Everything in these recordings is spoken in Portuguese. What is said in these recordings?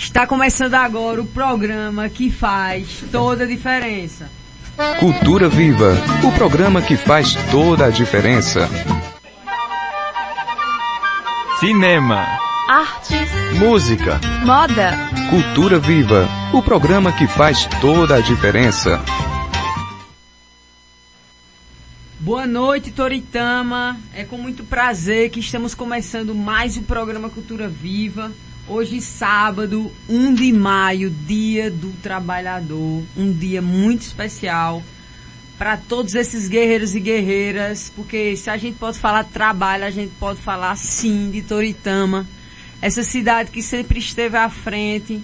Está começando agora o programa que faz toda a diferença. Cultura Viva, o programa que faz toda a diferença. Cinema, artes, música, moda. Cultura Viva, o programa que faz toda a diferença. Boa noite, Toritama. É com muito prazer que estamos começando mais o programa Cultura Viva. Hoje, sábado, 1 de maio, Dia do Trabalhador. Um dia muito especial para todos esses guerreiros e guerreiras, porque se a gente pode falar trabalho, a gente pode falar sim de Toritama. Essa cidade que sempre esteve à frente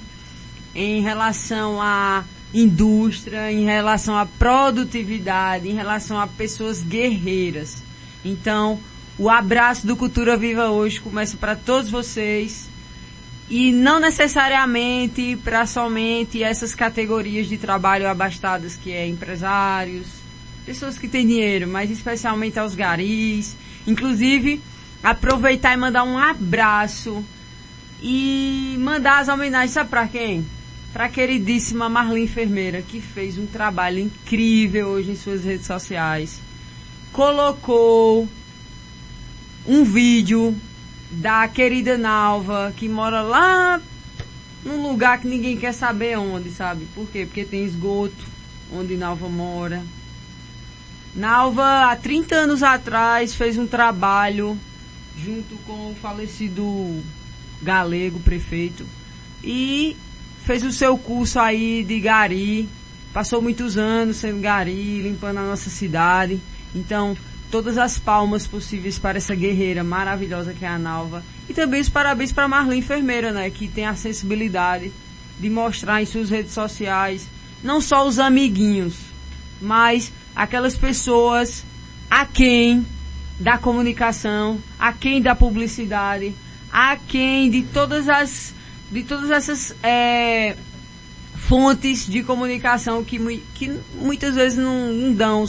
em relação a indústria, em relação à produtividade, em relação a pessoas guerreiras. Então, o abraço do Cultura Viva hoje começa para todos vocês e não necessariamente para somente essas categorias de trabalho abastadas que é empresários, pessoas que têm dinheiro, mas especialmente aos garis. Inclusive, aproveitar e mandar um abraço e mandar as homenagens, sabe para quem? para a queridíssima Marlene Enfermeira, que fez um trabalho incrível hoje em suas redes sociais. Colocou um vídeo da querida Nalva, que mora lá num lugar que ninguém quer saber onde, sabe? Por quê? Porque tem esgoto onde Nalva mora. Nalva, há 30 anos atrás, fez um trabalho junto com o falecido galego prefeito e fez o seu curso aí de gari, passou muitos anos sendo gari, limpando a nossa cidade. Então, todas as palmas possíveis para essa guerreira maravilhosa que é a Nalva. E também os parabéns para a Marlene Enfermeira, né, que tem a sensibilidade de mostrar em suas redes sociais não só os amiguinhos, mas aquelas pessoas a quem da comunicação, a quem da publicidade, a quem de todas as de todas essas é, fontes de comunicação que, que muitas vezes não, não dão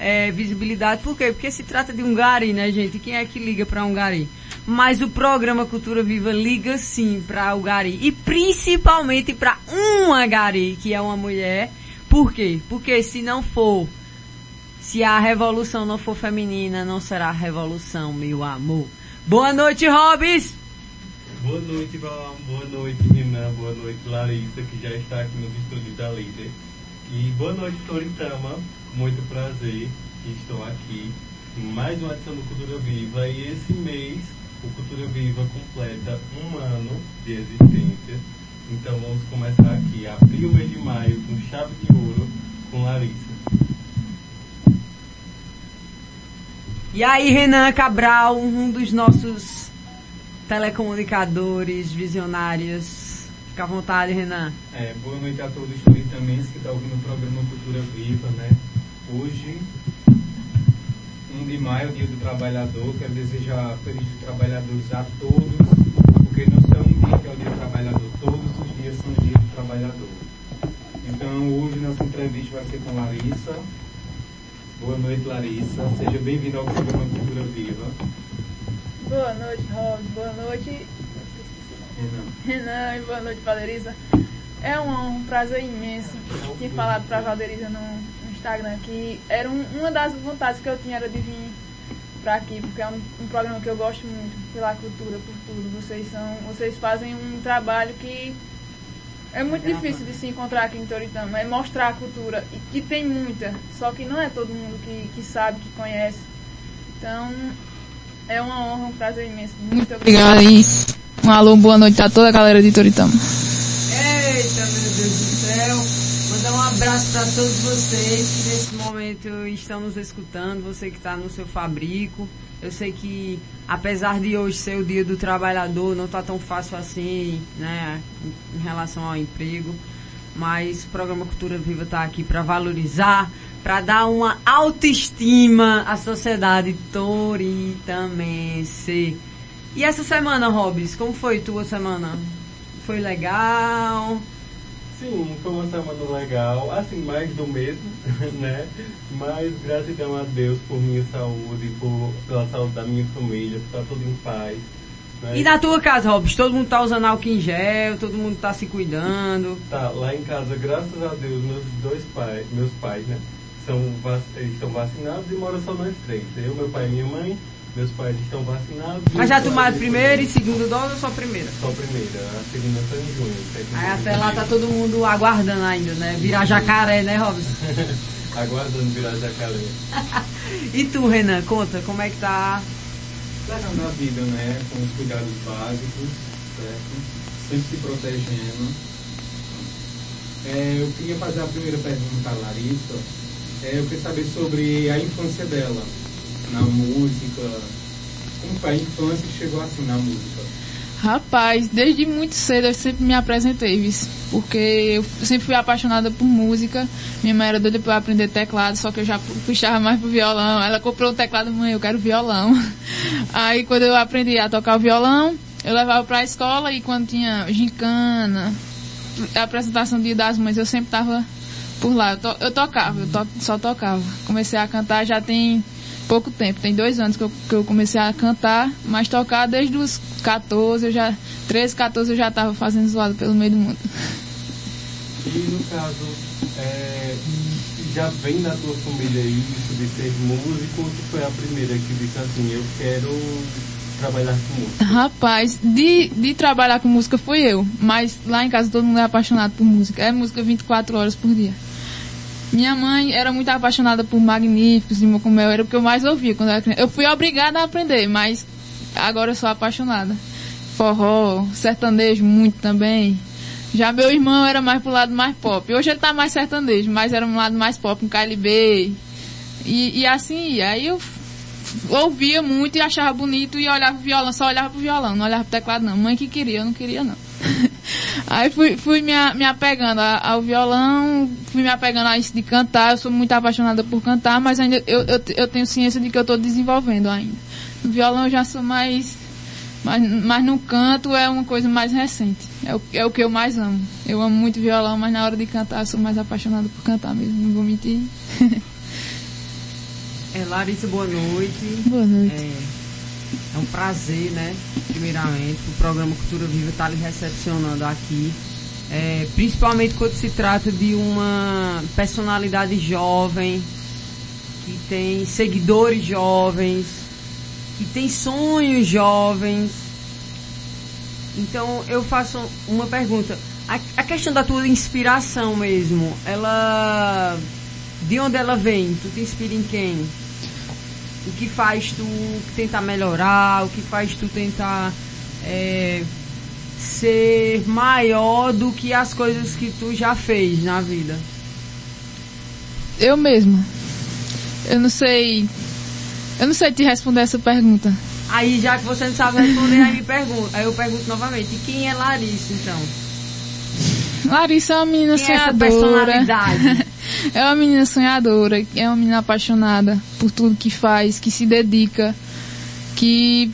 é, visibilidade. Por quê? Porque se trata de um gari, né, gente? Quem é que liga para um gari? Mas o programa Cultura Viva liga sim para o gari. E principalmente para uma gari, que é uma mulher. Por quê? Porque se não for, se a revolução não for feminina, não será revolução, meu amor. Boa noite, Hobbs! Boa noite, Val. Boa noite, Renan. Boa noite, Larissa, que já está aqui nos estúdios da Líder. E boa noite, Toritama. Muito prazer estou aqui em mais uma edição do Cultura Viva. E esse mês, o Cultura Viva completa um ano de existência. Então vamos começar aqui, abrir o mês de maio com chave de ouro com Larissa. E aí, Renan Cabral, um dos nossos telecomunicadores, visionários. Fica à vontade, Renan. É, boa noite a todos os turitamenses que estão ouvindo o programa Cultura Viva, né? Hoje, 1 de maio, Dia do Trabalhador. Quero desejar Feliz Dia Trabalhadores a todos, porque não só um dia que é o Dia do Trabalhador, todos os dias são o Dia do Trabalhador. Então, hoje nossa entrevista vai ser com Larissa. Boa noite, Larissa. Seja bem-vinda ao programa Cultura Viva. Boa noite, Rob. Boa noite, Renan. e boa noite, Valeriza. É um, um prazer imenso. ter falado para a Valeriza no, Instagram que era um, uma das vontades que eu tinha era de vir para aqui, porque é um, um, programa que eu gosto muito pela cultura, por tudo. Vocês são, vocês fazem um trabalho que é muito difícil de se encontrar aqui em Toritama, é mostrar a cultura, e que tem muita, só que não é todo mundo que, que sabe, que conhece. Então, é uma honra, um prazer imenso. Muito obrigada e um alô, boa noite a toda a galera de Toritama. Eita, meu Deus do céu. Mandar um abraço para todos vocês que nesse momento estão nos escutando, você que está no seu fabrico. Eu sei que, apesar de hoje ser o dia do trabalhador, não está tão fácil assim, né, em relação ao emprego. Mas o programa Cultura Viva está aqui para valorizar, para dar uma autoestima à sociedade toritamense. E essa semana, Robis, como foi tua semana? Foi legal? Sim, foi uma semana legal, assim, mais do mesmo, né? Mas gratidão a Deus por minha saúde, por, pela saúde da minha família, por estar tudo em paz. Né? E na tua casa, Robson, todo mundo tá usando álcool em gel, todo mundo tá se cuidando. Tá, lá em casa, graças a Deus, meus dois pais, meus pais, né? São, vac- eles estão vacinados e moram só nós três. Eu, meu pai e minha mãe, meus pais estão vacinados. Mas já tomaram primeira e segunda dose ou só a primeira? Só a primeira, a segunda foi em junho. Aí até lá tá todo mundo aguardando ainda, né? Virar jacaré, né, Robson? Aguardando virar jacaré. E tu, Renan, conta, como é que tá? levando a vida, né, com os cuidados básicos, certo? Sempre se protegendo. É, eu queria fazer a primeira pergunta à Larissa. É, eu queria saber sobre a infância dela na música. Como foi a infância que chegou assim na música? Rapaz, desde muito cedo eu sempre me apresentei, vis, porque eu sempre fui apaixonada por música. Minha mãe era doida eu aprender teclado, só que eu já pu- puxava mais pro violão. Ela comprou um teclado, mãe, eu quero violão. Aí quando eu aprendi a tocar o violão, eu levava pra escola e quando tinha gincana, a apresentação Dia das Mães, eu sempre tava por lá. Eu, to- eu tocava, eu to- só tocava. Comecei a cantar já tem pouco tempo, tem dois anos que eu, que eu comecei a cantar, mas tocar desde os 14, eu já, 13, 14 eu já tava fazendo zoado pelo meio do mundo. E no caso, é, já vem da tua família isso de ser músico ou tu foi a primeira que disse assim, eu quero trabalhar com música? Rapaz, de, de trabalhar com música fui eu, mas lá em casa todo mundo é apaixonado por música. É música 24 horas por dia. Minha mãe era muito apaixonada por Magníficos e Mocumel, era o que eu mais ouvia quando eu era criança. Eu fui obrigada a aprender, mas agora eu sou apaixonada. Forró, sertanejo muito também. Já meu irmão era mais pro lado mais pop. Hoje ele tá mais sertanejo, mas era um lado mais pop, um KLB. E, e assim, aí eu ouvia muito e achava bonito e olhava pro violão, só olhava pro violão, não olhava pro teclado não. Mãe que queria, eu não queria não. Aí fui, fui me, a- me apegando ao violão, fui me apegando a isso de cantar, eu sou muito apaixonada por cantar, mas ainda eu, eu, eu tenho ciência de que eu estou desenvolvendo ainda. No violão eu já sou mais, mas, mas no canto é uma coisa mais recente. É o, é o que eu mais amo. Eu amo muito violão, mas na hora de cantar eu sou mais apaixonada por cantar mesmo, não vou mentir. É, Larissa, boa noite. Boa noite. É, é um prazer, né? Primeiramente, o programa Cultura Viva estar lhe recepcionando aqui. É, principalmente quando se trata de uma personalidade jovem, que tem seguidores jovens, que tem sonhos jovens. Então eu faço uma pergunta. A, a questão da tua inspiração mesmo, ela. De onde ela vem? Tu te inspira em quem? O que faz tu tentar melhorar, o que faz tu tentar é, ser maior do que as coisas que tu já fez na vida. Eu mesma. Eu não sei. Eu não sei te responder essa pergunta. Aí já que você não sabe responder, aí me pergunta, aí eu pergunto novamente, e quem é Larissa então? Larissa é uma menina Quem é essa sonhadora. personalidade? é uma menina sonhadora, é uma menina apaixonada por tudo que faz, que se dedica, que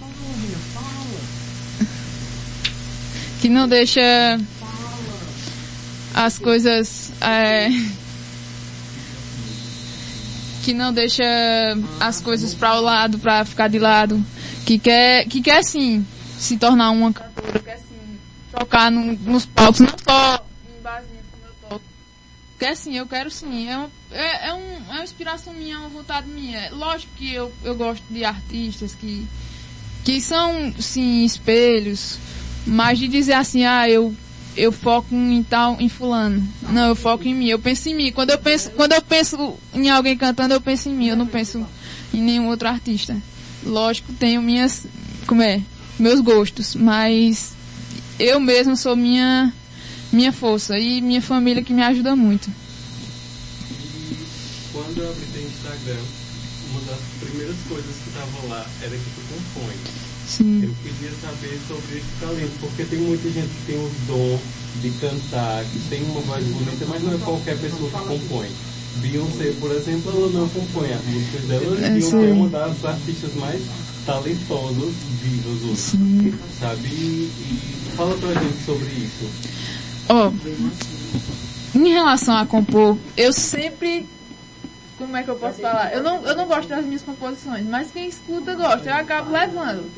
que não deixa as coisas é, que não deixa as coisas para o lado, para ficar de lado, que quer que quer sim se tornar uma cantora, quer sim tocar no- nos palcos, não só em toco. Quer sim, eu quero sim. É, é, é, um, é uma inspiração minha, é uma vontade minha. Lógico que eu, eu gosto de artistas que, que são, sim, espelhos, mas de dizer assim, ah, eu, eu foco em tal, em fulano. Não, eu foco em mim, eu penso em mim. Quando eu penso, quando eu penso em alguém cantando, eu penso em mim, eu não penso em nenhum outro artista. Lógico, tenho minhas, como é, meus gostos, mas eu mesmo sou minha, minha força e minha família que me ajuda muito. E quando eu abri teu Instagram, uma das primeiras coisas que estavam lá era que tu compõe. Sim. Eu queria saber sobre esse talento, porque tem muita gente que tem o dom de cantar, que tem uma voz bonita, mas não é qualquer pessoa que compõe. Beyoncé, por exemplo, ela não compõe as músicas dela, É, Beyoncé é uma das artistas mais talentosas vivas hoje. Sabe? E, e fala pra gente sobre isso. Ó, em relação a compor, eu sempre. Como é que eu posso falar? Eu não, eu não gosto das minhas composições, mas quem escuta gosta, eu acabo levando.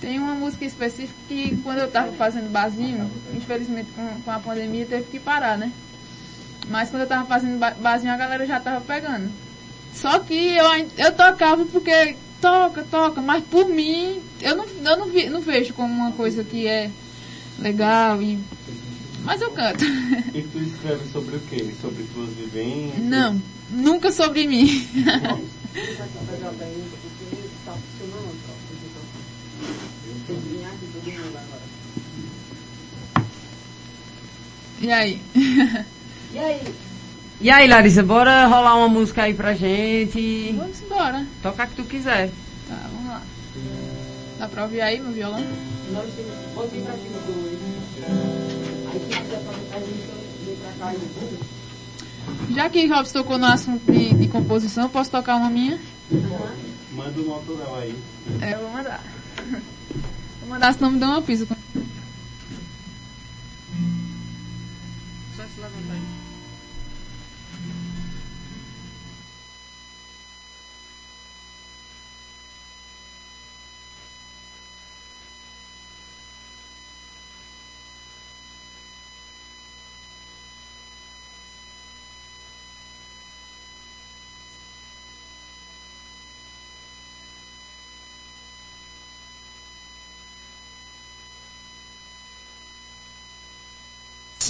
Tem uma música específica que quando eu tava fazendo barzinho, infelizmente com, com a pandemia teve que parar, né? Mas quando eu tava fazendo ba- barzinho a galera já tava pegando. Só que eu, eu tocava porque toca, toca, mas por mim eu não, eu não, vi- não vejo como uma coisa que é legal e. Mas eu canto. E tu escreve sobre o quê? Sobre tuas vivências? Não, nunca sobre mim. E aí? E aí, Larissa, bora rolar uma música aí pra gente. Vamos embora. Toca a que tu quiser. Tá, vamos lá. Dá pra ouvir aí meu violão? Já que Robson tocou no assunto de, de composição, posso tocar uma minha? Manda um autoral aí. É, eu vou mandar. Vou mandar, senão me dá uma pisa.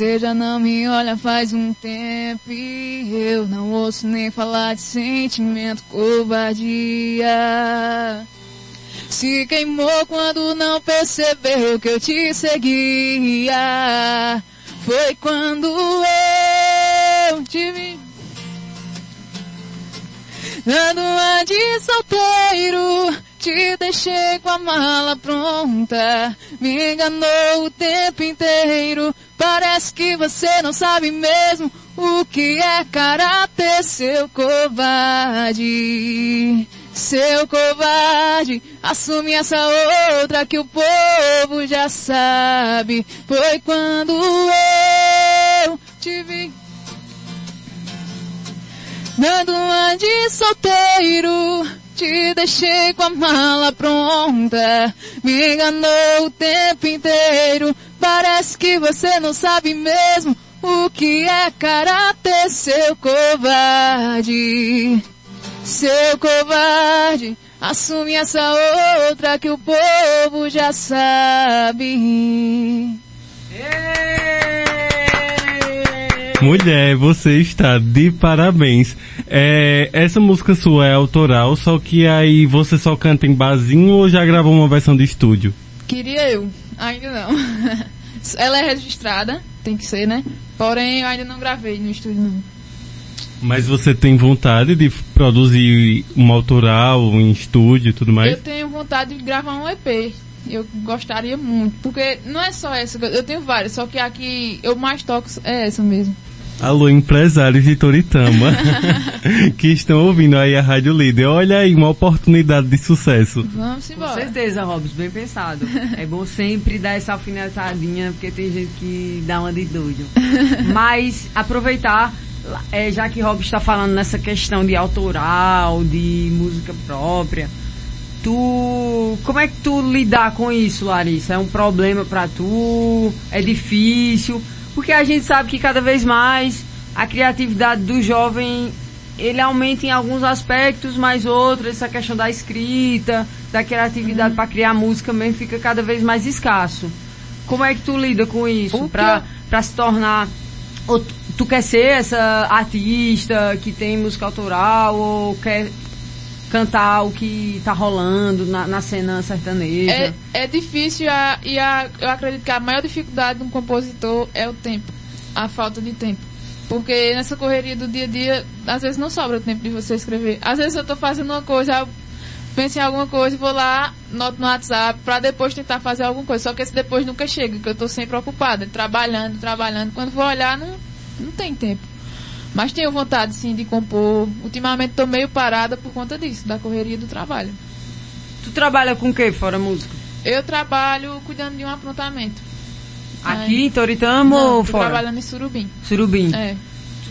Você já não me olha faz um tempo e eu não ouço nem falar de sentimento, covardia. Se queimou quando não percebeu que eu te seguia. Foi quando eu te vi. Dando uma de solteiro, te deixei com a mala pronta. Me enganou o tempo inteiro. Parece que você não sabe mesmo o que é caráter, seu covarde. Seu covarde, assume essa outra que o povo já sabe. Foi quando eu te vi. Dando uma de solteiro, te deixei com a mala pronta. Me enganou o tempo inteiro. Parece que você não sabe mesmo o que é caráter, seu covarde. Seu covarde, assume essa outra que o povo já sabe. Mulher, você está de parabéns. É, essa música sua é autoral, só que aí você só canta em barzinho ou já gravou uma versão de estúdio? Queria eu, ainda não. Ela é registrada, tem que ser, né? Porém, eu ainda não gravei no estúdio, não. Mas você tem vontade de produzir uma autoral em estúdio e tudo mais? Eu tenho vontade de gravar um EP. Eu gostaria muito. Porque não é só essa, eu tenho várias, só que a que eu mais toco é essa mesmo. Alô, empresários de Toritama que estão ouvindo aí a Rádio Líder. Olha aí, uma oportunidade de sucesso. Vamos Com embora. certeza, Robson, bem pensado. É bom sempre dar essa alfinetadinha, porque tem gente que dá uma de doido. Mas aproveitar, é, já que Robson está falando nessa questão de autoral, de música própria, tu. Como é que tu lidar com isso, Larissa? É um problema pra tu? É difícil? Porque a gente sabe que cada vez mais a criatividade do jovem ele aumenta em alguns aspectos, mas outros, essa questão da escrita, da criatividade para criar música mesmo fica cada vez mais escasso. Como é que tu lida com isso? Eu- pra se tornar. Ou tu, tu quer ser essa artista que tem música autoral ou quer cantar o que tá rolando na, na cena sertaneja? É, é difícil a- e a- eu acredito que a maior dificuldade de um compositor é o tempo, a falta de tempo. Porque nessa correria do dia a dia, às vezes não sobra tempo de você escrever. Às vezes eu tô fazendo uma coisa, penso em alguma coisa vou lá, noto no WhatsApp, pra depois tentar fazer alguma coisa. Só que esse depois nunca chega, que eu tô sempre ocupada, trabalhando, trabalhando. Quando vou olhar, não, não tem tempo. Mas tenho vontade, sim, de compor. Ultimamente tô meio parada por conta disso, da correria do trabalho. Tu trabalha com o que fora música? Eu trabalho cuidando de um aprontamento. Aqui em Toritama Não, ou fora? trabalhando em Surubim. Surubim. É,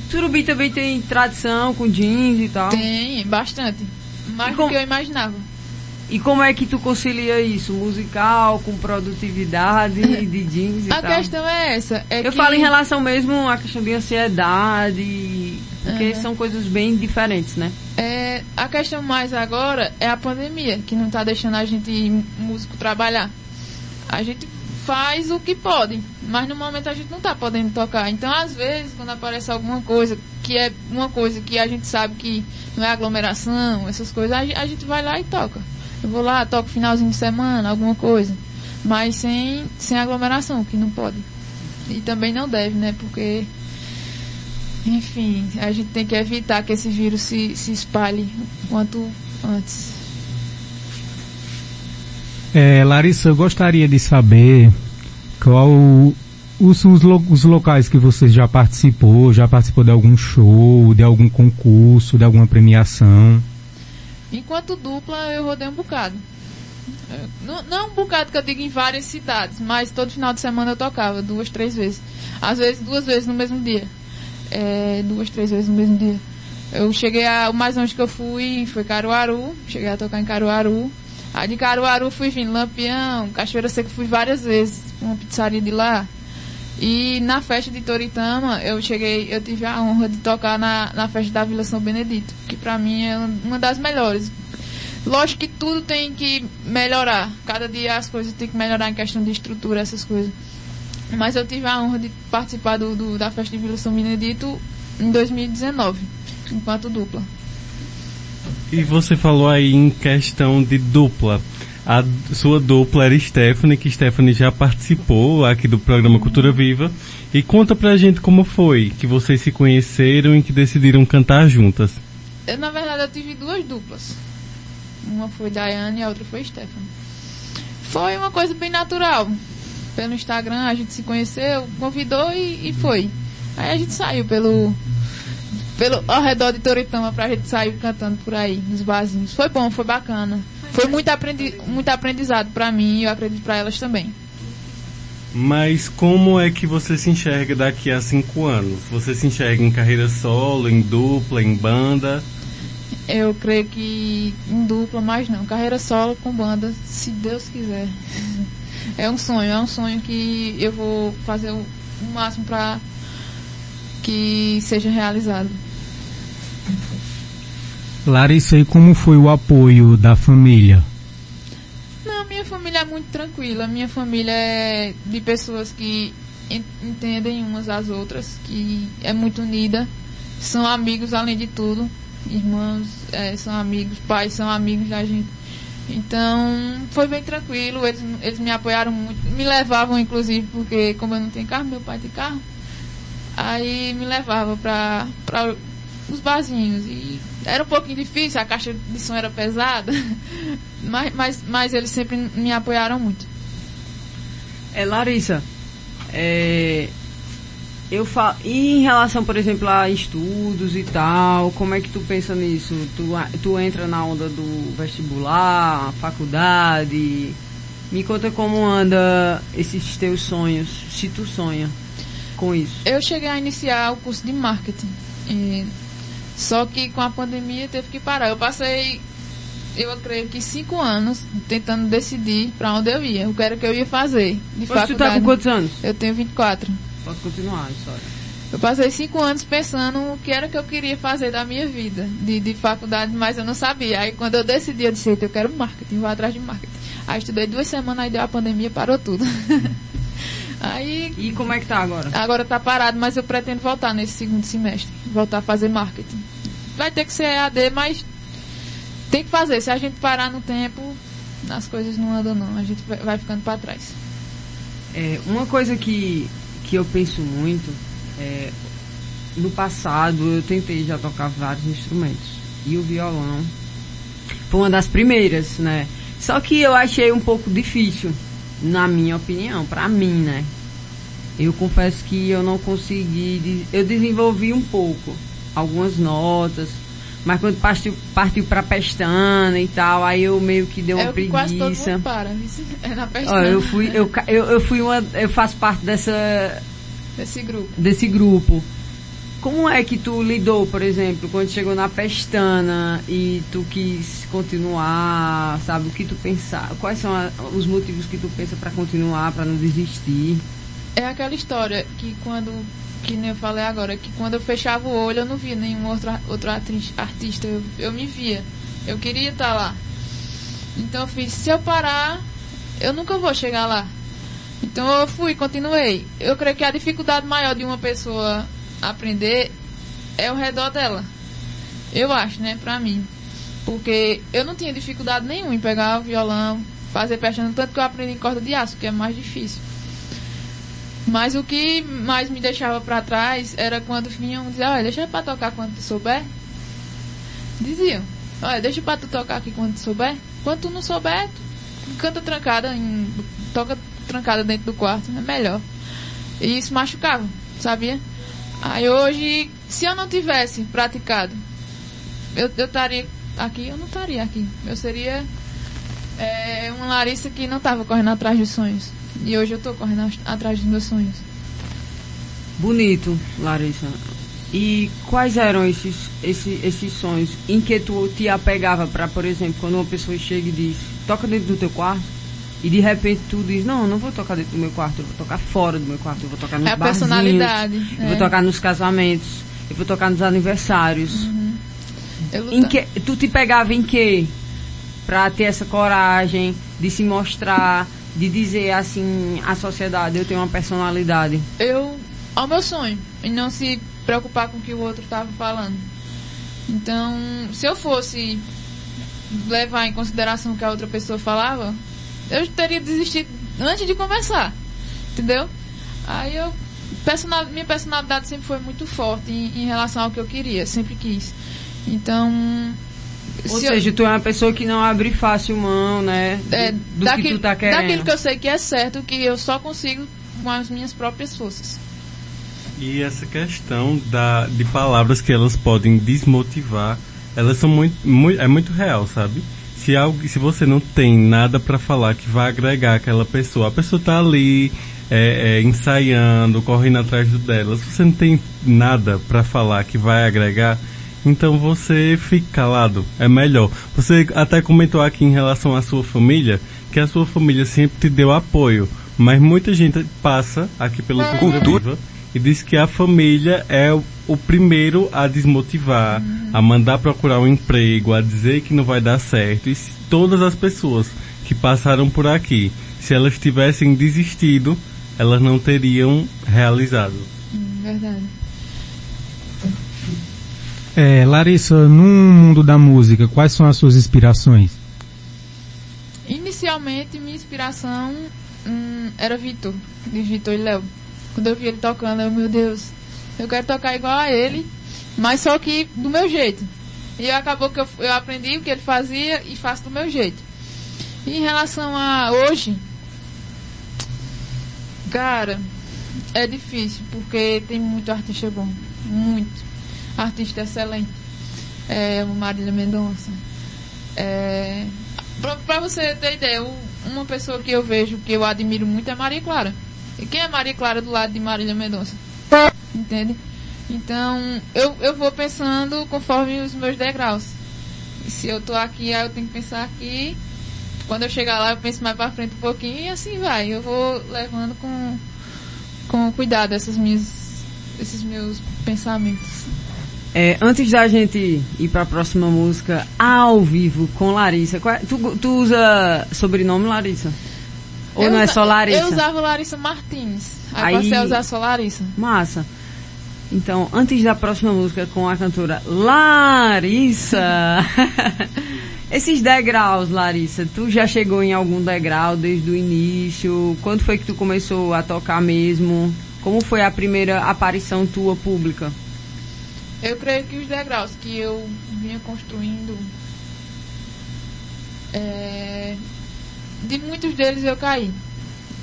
Surubim também tem tradição com jeans e tal. tem bastante. Mais E do que eu imaginava. E como é que tu concilia isso? Musical, com produtividade de jeans e A tal? questão é essa. É Eu que falo em relação mesmo à questão de ansiedade, porque Aham. são coisas bem diferentes, né? É, a questão mais agora é a pandemia, que não tá deixando a gente, músico, trabalhar. A gente faz o que pode, mas no momento a gente não tá podendo tocar. Então, às vezes, quando aparece alguma coisa que é uma coisa que a gente sabe que não é aglomeração, essas coisas, a, a gente vai lá e toca. Eu vou lá, toco finalzinho de semana, alguma coisa. Mas sem, sem aglomeração, que não pode. E também não deve, né? Porque enfim, a gente tem que evitar que esse vírus se, se espalhe quanto antes. É, Larissa, eu gostaria de saber qual os, os, lo- os locais que você já participou, já participou de algum show, de algum concurso, de alguma premiação. Enquanto dupla, eu rodei um bocado. É, Não, não um bocado que eu digo em várias cidades, mas todo final de semana eu tocava, duas, três vezes. Às vezes, duas vezes no mesmo dia. É, duas, três vezes no mesmo dia. Eu cheguei a, o mais longe que eu fui foi Caruaru, cheguei a tocar em Caruaru. Aí de Caruaru fui vindo Lampião, Cachoeira Seca fui várias vezes, uma pizzaria de lá. E na festa de Toritama, eu cheguei, eu tive a honra de tocar na, na festa da Vila São Benedito, que pra mim é uma das melhores. Lógico que tudo tem que melhorar. Cada dia as coisas têm que melhorar em questão de estrutura, essas coisas. Mas eu tive a honra de participar do, do- da festa de Vila São Benedito em 2019, enquanto dupla. E você falou aí em questão de dupla. A sua dupla era Stephanie, que Stephanie já participou aqui do programa Cultura Viva. E conta pra gente como foi que vocês se conheceram e que decidiram cantar juntas. Eu, na verdade, eu tive duas duplas. Uma foi Daiane e a outra foi Stephanie. Foi uma coisa bem natural. Pelo Instagram a gente se conheceu, convidou e, e foi. Aí a gente saiu pelo, pelo ao redor de Toritama pra gente sair cantando por aí, nos barzinhos. Foi bom, foi bacana. Foi muito, aprendi, muito aprendizado pra mim e eu acredito pra elas também. Mas como é que você se enxerga daqui a cinco anos? Você se enxerga em carreira solo, em dupla, em banda? Eu creio que em dupla, mas não. Carreira solo com banda, se Deus quiser. É um sonho, é um sonho que eu vou fazer o, máximo pra que seja realizado. Larissa, e como foi o apoio da família? Não, minha família é muito tranquila. Minha família é de pessoas que en- entendem umas às outras, que é muito unida. São amigos além de tudo. Irmãos é, são amigos, pais são amigos da gente. Então, foi bem tranquilo. Eles, eles me apoiaram muito. Me levavam, inclusive, porque como eu não tenho carro, meu pai tem carro. Aí me levava pra os barzinhos. E era um pouquinho difícil, a caixa de som era pesada. Mas, mas, mas eles sempre me apoiaram muito. É, Larissa, é, eu falo, e em relação, por exemplo, a estudos e tal, como é que tu pensa nisso? Tu, tu entra na onda do vestibular, faculdade? Me conta como anda esses teus sonhos, se tu sonha com isso. Eu cheguei a iniciar o curso de marketing. Só que com a pandemia teve que parar. Eu passei, eu creio que cinco anos tentando decidir para onde eu ia, o que era que eu ia fazer de Hoje tu tá faculdade. com quantos anos? Eu tenho 24. Posso continuar a história. Eu passei cinco anos pensando o que era que eu queria fazer da minha vida, de, de faculdade, mas eu não sabia. Aí quando eu decidi, eu disse, "Eita, eu quero marketing, vou atrás de marketing. Aí estudei duas semanas, aí deu a pandemia, parou tudo. aí E como é que tá agora? agora tá parado, mas eu pretendo voltar nesse segundo semestre, voltar a fazer marketing. Vai ter que ser EAD, mas tem que fazer. Se a gente parar no tempo, as coisas não andam não, a gente vai- ficando para trás. É, uma coisa que, que eu penso muito é no passado eu tentei já tocar vários instrumentos e o violão foi uma das primeiras, né? Só que eu achei um pouco difícil, na minha opinião, pra mim, né? Eu confesso que eu não consegui, eu desenvolvi um pouco, algumas notas, mas quando partiu, partiu pra pestana e tal, aí eu meio que deu uma é que quase todo preguiça. mundo para, viu? é na Ó, pestana eu fui, eu, eu, eu fui uma, eu faço parte dessa, desse grupo. desse grupo. Como é que tu lidou, por exemplo, quando chegou na pestana e tu quis continuar, sabe? O que tu pensar? Quais são a, os motivos que tu pensa para continuar, para não desistir? É aquela história que quando que nem eu falei agora, que quando eu fechava o olho eu não via nenhum outro, outro atriz, artista, eu, eu me via. Eu queria estar lá. Então eu fiz, se eu parar, eu nunca vou chegar lá. Então eu fui, continuei. Eu creio que a dificuldade maior de uma pessoa aprender é ao redor dela. Eu acho, né, pra mim. Porque eu não tinha dificuldade nenhuma em pegar o violão, fazer pestana, tanto que eu aprendi em corda de aço, que é mais difícil. Mas o que mais me deixava para trás era quando vinham dizer, olha, deixa pra tocar quando tu souber. Diziam, olha, deixa pra tu tocar aqui quando tu souber. Quando tu não souber, tu canta trancada, em, toca trancada dentro do quarto, é melhor. E isso machucava, sabia? Aí hoje, se eu não tivesse praticado, eu estaria aqui, eu não estaria aqui. Eu seria é, uma Larissa que não estava correndo atrás dos sonhos. E hoje eu estou correndo atrás dos meus sonhos. Bonito, Larissa. E quais eram esses, esses, esses sonhos em que tu te apegava para, por exemplo, quando uma pessoa chega e diz, toca dentro do teu quarto, e de repente tu diz, não, não vou tocar dentro do meu quarto, eu vou tocar fora do meu quarto, eu vou tocar nos é a personalidade. eu é. vou tocar nos casamentos, eu vou tocar nos aniversários. Uhum. Eu Em que, tu te pegava em que? Pra ter essa coragem de se mostrar, de dizer assim à sociedade, eu tenho uma personalidade. eu ao meu sonho e não se preocupar com o que o outro estava falando. Então, se eu fosse levar em consideração o que a outra pessoa falava, eu teria desistido antes de conversar, entendeu? Aí eu personal, minha personalidade sempre foi muito forte em, em relação ao que eu queria, sempre quis. Então, Ou se eu- seja, tu é uma pessoa que não abre fácil mão, né? Do, é, do daquilo, que tu tá querendo. daquilo que eu sei que é certo, que eu só consigo com as minhas próprias forças. E essa questão da, de palavras que elas podem desmotivar, elas são muito, muito é muito real, sabe? Se algo, se você não tem nada para falar que vai agregar aquela pessoa, a pessoa tá ali é, é, ensaiando, correndo atrás do dela. Se você não tem nada para falar que vai agregar, então você fica calado. É melhor. Você até comentou aqui em relação à sua família que a sua família sempre te deu apoio, mas muita gente passa aqui pelo Cultura Viva e diz que a família é o, primeiro a desmotivar, a mandar procurar um emprego, a dizer que não vai dar certo. E se todas as pessoas que passaram por aqui, se elas tivessem desistido, elas não teriam realizado. Hum, verdade. É, Larissa, no mundo da música, quais são as suas inspirações? Inicialmente, minha inspiração hum, era Vitor, de Vitor e Léo. Quando eu vi ele tocando, eu, meu Deus, eu quero tocar igual a ele, mas só que do meu jeito. E acabou que eu, eu aprendi o que ele fazia e faço do meu jeito. E em relação a hoje, cara, é difícil, porque tem muito artista bom. Muito. Artista excelente. É, o Marília Mendonça. É, pra você ter ideia, uma pessoa que eu vejo que eu admiro muito é Maria Clara. E quem é Maria Clara do lado de Marília Mendonça? Entende? Então, eu, eu vou pensando conforme os meus degraus. E se eu tô aqui, aí eu tenho que pensar aqui. Quando eu chegar lá, eu penso mais pra frente um pouquinho e assim vai. Eu vou levando com, com cuidado essas minhas, esses meus pensamentos. É, antes da gente ir para a próxima música ao vivo com Larissa, qual é- tu, tu usa sobrenome Larissa? Ou Eu não é usa- só Larissa? Eu usava Larissa Martins. Aí, Aí- passei a usar só Larissa. Massa. Então, antes da próxima música com a cantora Larissa. Esses degraus, Larissa, tu já chegou em algum degrau desde o início? Quando foi que tu começou a tocar mesmo? Como foi a primeira aparição tua pública? Eu creio que os degraus que eu vinha construindo, é, de muitos deles eu caí.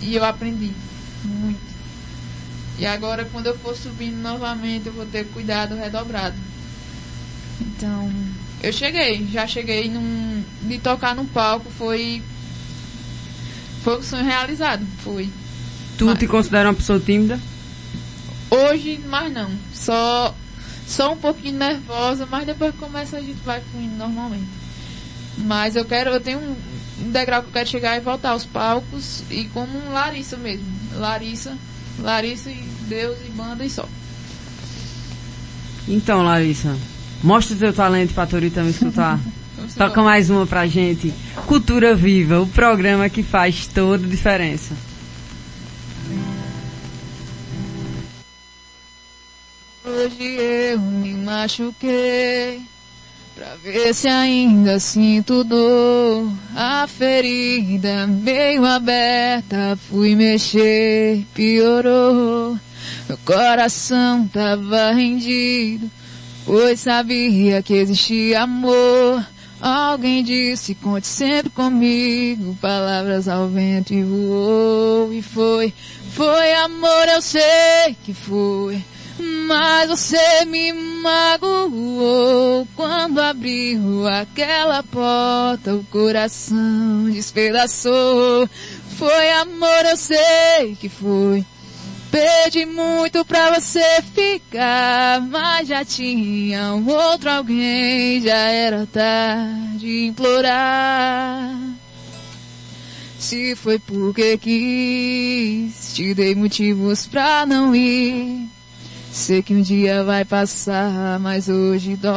E eu aprendi muito. E agora, quando eu for subindo novamente, eu vou ter cuidado redobrado. Então, eu cheguei, já cheguei num, de tocar num palco, foi. Foi um sonho realizado, foi. Tu Mas- te considera uma pessoa tímida? Hoje, mais não. Só só um pouquinho nervosa, mas depois que começa a gente vai fluindo normalmente. Mas eu quero, eu tenho um degrau que eu quero chegar e voltar aos palcos e como um Larissa mesmo. Larissa, Larissa e Deus e banda e só. Então, Larissa, mostra o teu talento pra Toritama escutar. Toca mais uma pra gente. Cultura Viva, o programa que faz toda a diferença. Hoje eu me machuquei pra ver se ainda sinto dor. A ferida meio aberta, fui mexer, piorou. Meu coração tava rendido, pois sabia que existia amor. Alguém disse, conte sempre comigo, palavras ao vento e voou, e foi, foi amor, eu sei que foi. Mas você me magoou quando abriu aquela porta, o coração despedaçou. Foi amor, eu sei que foi. Pedi muito pra você ficar, mas já tinha um outro alguém, já era tarde implorar. Se foi porque quis, te dei motivos pra não ir. Sei que um dia vai passar, mas hoje dói.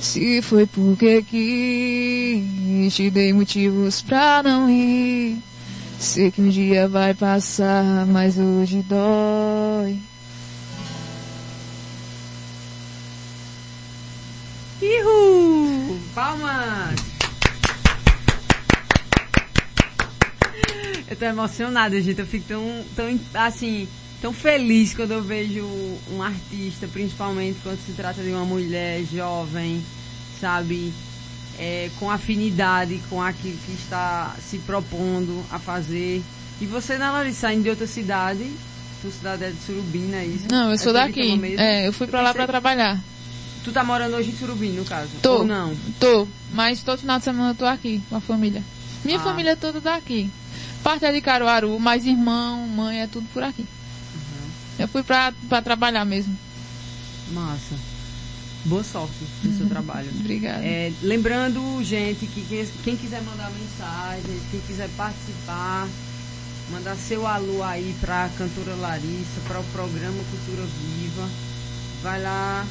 Se foi porque quis, te dei motivos pra não ir. Sei que um dia vai passar, mas hoje dói. Ihu! Palmas! Eu tô emocionada, gente. Eu fico tão, tão, assim, tão feliz quando eu vejo um artista, principalmente quando se trata de uma mulher jovem, sabe? É, com afinidade com aquilo que está se propondo a fazer. E você, né, Larissa, saindo de outra cidade, sua cidade é de Surubim, é isso? Não, eu É sou Toritama daqui. É, eu fui pra lá pra pensei- trabalhar. Tu tá morando hoje em Surubim, no caso? Tô. Ou não? Tô, mas todo final de semana eu tô aqui com a família. Minha Ah. família é toda daqui. Parte é de Caruaru, mas irmão, mãe, é tudo por aqui. Uhum. Eu fui pra, pra trabalhar mesmo. Massa. Boa sorte no seu trabalho. Obrigada. É, lembrando, gente, que quem, quem quiser mandar mensagem, quem quiser participar, mandar seu alô aí pra cantora Larissa, para o programa Cultura Viva, vai lá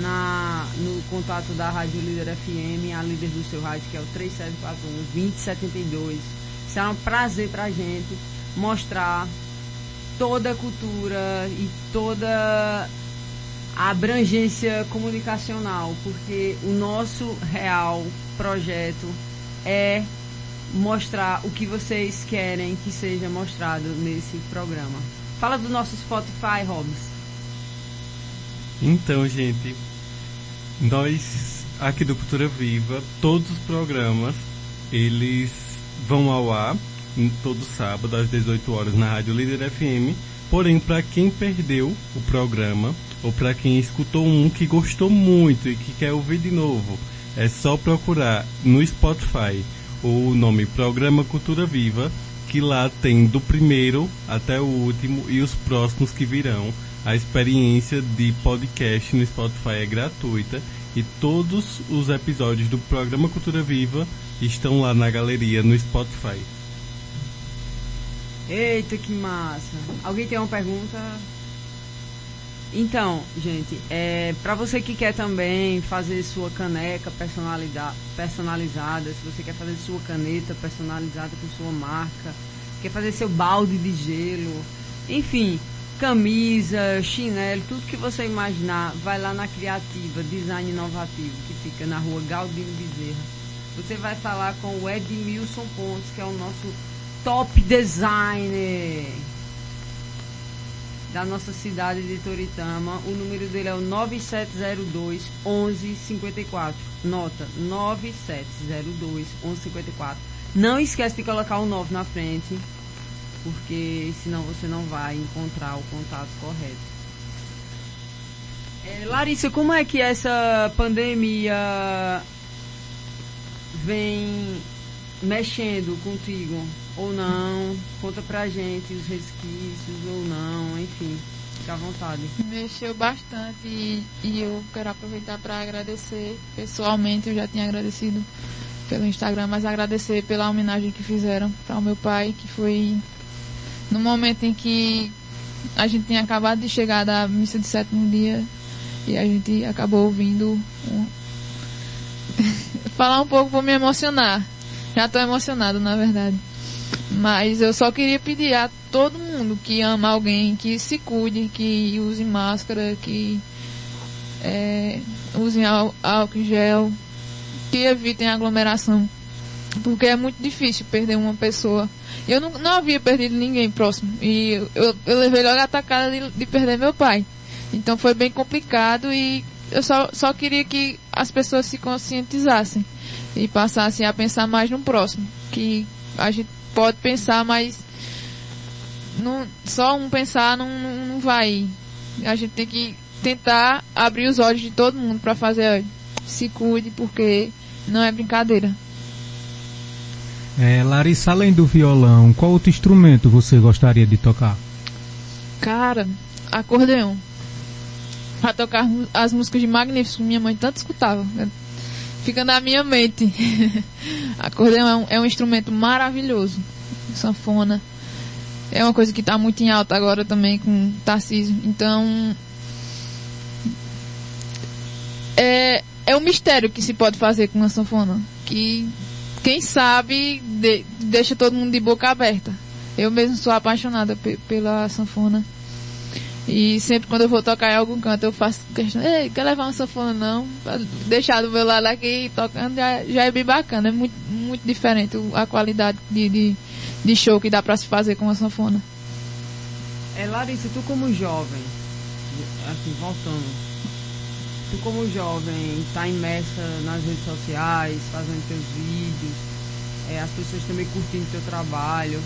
na, no contato da Rádio Líder FM, a líder do seu rádio, que é o 3741-2072. Será um prazer pra gente mostrar toda a cultura e toda a abrangência comunicacional, porque o nosso real projeto é mostrar o que vocês querem que seja mostrado nesse programa. Fala do nosso Spotify, Hobbs. Então, gente, nós aqui do Cultura Viva, todos os programas, eles vão ao ar todo sábado às 18 horas na Rádio Líder FM. Porém, para quem perdeu o programa ou para quem escutou um que gostou muito e que quer ouvir de novo, é só procurar no Spotify o nome Programa Cultura Viva, que lá tem do primeiro até o último e os próximos que virão. A experiência de podcast no Spotify é gratuita e todos os episódios do programa Cultura Viva estão lá na galeria no Spotify. Eita, que massa. Alguém tem uma pergunta? Então, gente, é, para você que quer também fazer sua caneca personalizada, se você quer fazer sua caneta personalizada com sua marca, quer fazer seu balde de gelo, enfim, camisa, chinelo, tudo que você imaginar, vai lá na Criativa Design Inovativo, que fica na rua Galdino Bezerra. Você vai falar com o Edmilson Pontes, que é o nosso top designer da nossa cidade de Toritama. O número dele é o 9702 1154. Nota 9702 1154. Não esquece de colocar o 9 na frente, porque senão você não vai encontrar o contato correto. É, Larissa, como é que essa pandemia vem mexendo contigo ou não? Conta pra gente os resquícios ou não, enfim. Fica à vontade. Mexeu bastante e, e eu quero aproveitar para agradecer pessoalmente. Eu já tinha agradecido pelo Instagram, mas agradecer pela homenagem que fizeram para o meu pai, que foi no momento em que a gente tinha acabado de chegar da missa de sétimo dia e a gente acabou ouvindo um... falar um pouco para me emocionar. Já estou emocionado, na verdade. Mas eu só queria pedir a todo mundo que ama alguém que se cuide, que use máscara, que é, usem álcool gel, que evitem aglomeração. Porque é muito difícil perder uma pessoa. Eu não, não havia perdido ninguém próximo. E eu, eu levei logo a atacada de, de perder meu pai. Então foi bem complicado e eu só, só queria que as pessoas se conscientizassem e passassem a pensar mais no próximo. Que a gente pode pensar, mas não, só um pensar não, não, vai. A gente tem que tentar abrir os olhos de todo mundo para fazer, se cuide, porque não é brincadeira. É, Larissa, além do violão, qual outro instrumento você gostaria de tocar? Cara, acordeão. Pra tocar as músicas de Magnífico, minha mãe tanto escutava. Fica na minha mente. acordeão é um, é um instrumento maravilhoso. Sanfona. É uma coisa que está muito em alta agora também com Tarcísio. Então, é, é um mistério que se pode fazer com uma sanfona. Que quem sabe de, deixa todo mundo de boca aberta. Eu mesmo sou apaixonada pela sanfona. E sempre quando eu vou tocar em algum canto eu faço questão, ei, quer levar uma sanfona não? Deixar do meu lado aqui tocando já, já é bem bacana, é muito, muito diferente a qualidade de, de, de show que dá pra se fazer com uma sanfona. É, Larissa, tu como jovem, assim, voltando, tu como jovem tá imersa nas redes sociais, fazendo teus vídeos, é, as pessoas também curtindo teu trabalho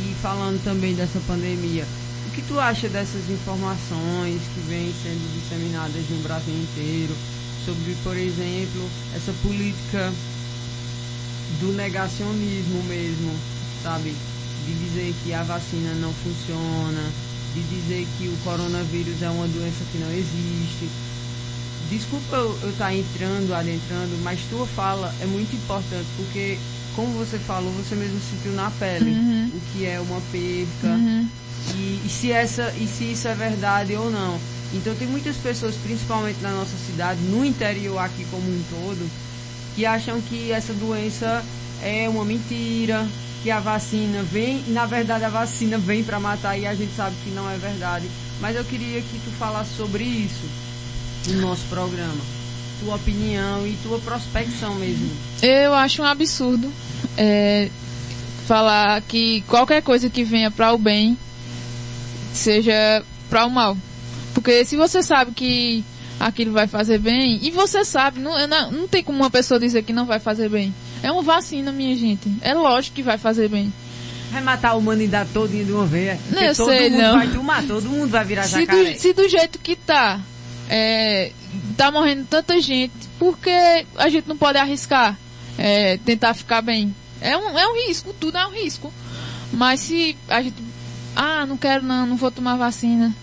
e falando também dessa pandemia. O que tu acha dessas informações que vêm sendo disseminadas no Brasil inteiro sobre, por exemplo, essa política do negacionismo mesmo, sabe? De dizer que a vacina não funciona, de dizer que o coronavírus é uma doença que não existe, desculpa eu estar tá entrando, adentrando, mas tua fala é muito importante, porque, como você falou, você mesmo sentiu na pele uhum. o que é uma perca uhum. e, e, se essa, e se isso é verdade ou não. Então tem muitas pessoas, principalmente na nossa cidade, no interior aqui como um todo, que acham que essa doença é uma mentira, que a vacina vem, e na verdade a vacina vem para matar e a gente sabe que não é verdade. Mas eu queria que tu falasse sobre isso no nosso programa. Tua opinião e tua prospecção mesmo. Eu acho um absurdo é, falar que qualquer coisa que venha para o bem seja para o mal. Porque se você sabe que aquilo vai fazer bem, e você sabe, não, não, não tem como uma pessoa dizer que não vai fazer bem. É uma vacina, minha gente. É lógico que vai fazer bem. Vai matar a humanidade toda de uma vez. Não, eu todo sei, mundo não. vai tomar, todo mundo vai virar se jacaré. do, se do jeito que tá, é, tá morrendo tanta gente, porque a gente não pode arriscar é, tentar ficar bem? É um, é um risco, tudo é um risco. Mas se a gente, ah, não quero não, não vou tomar vacina,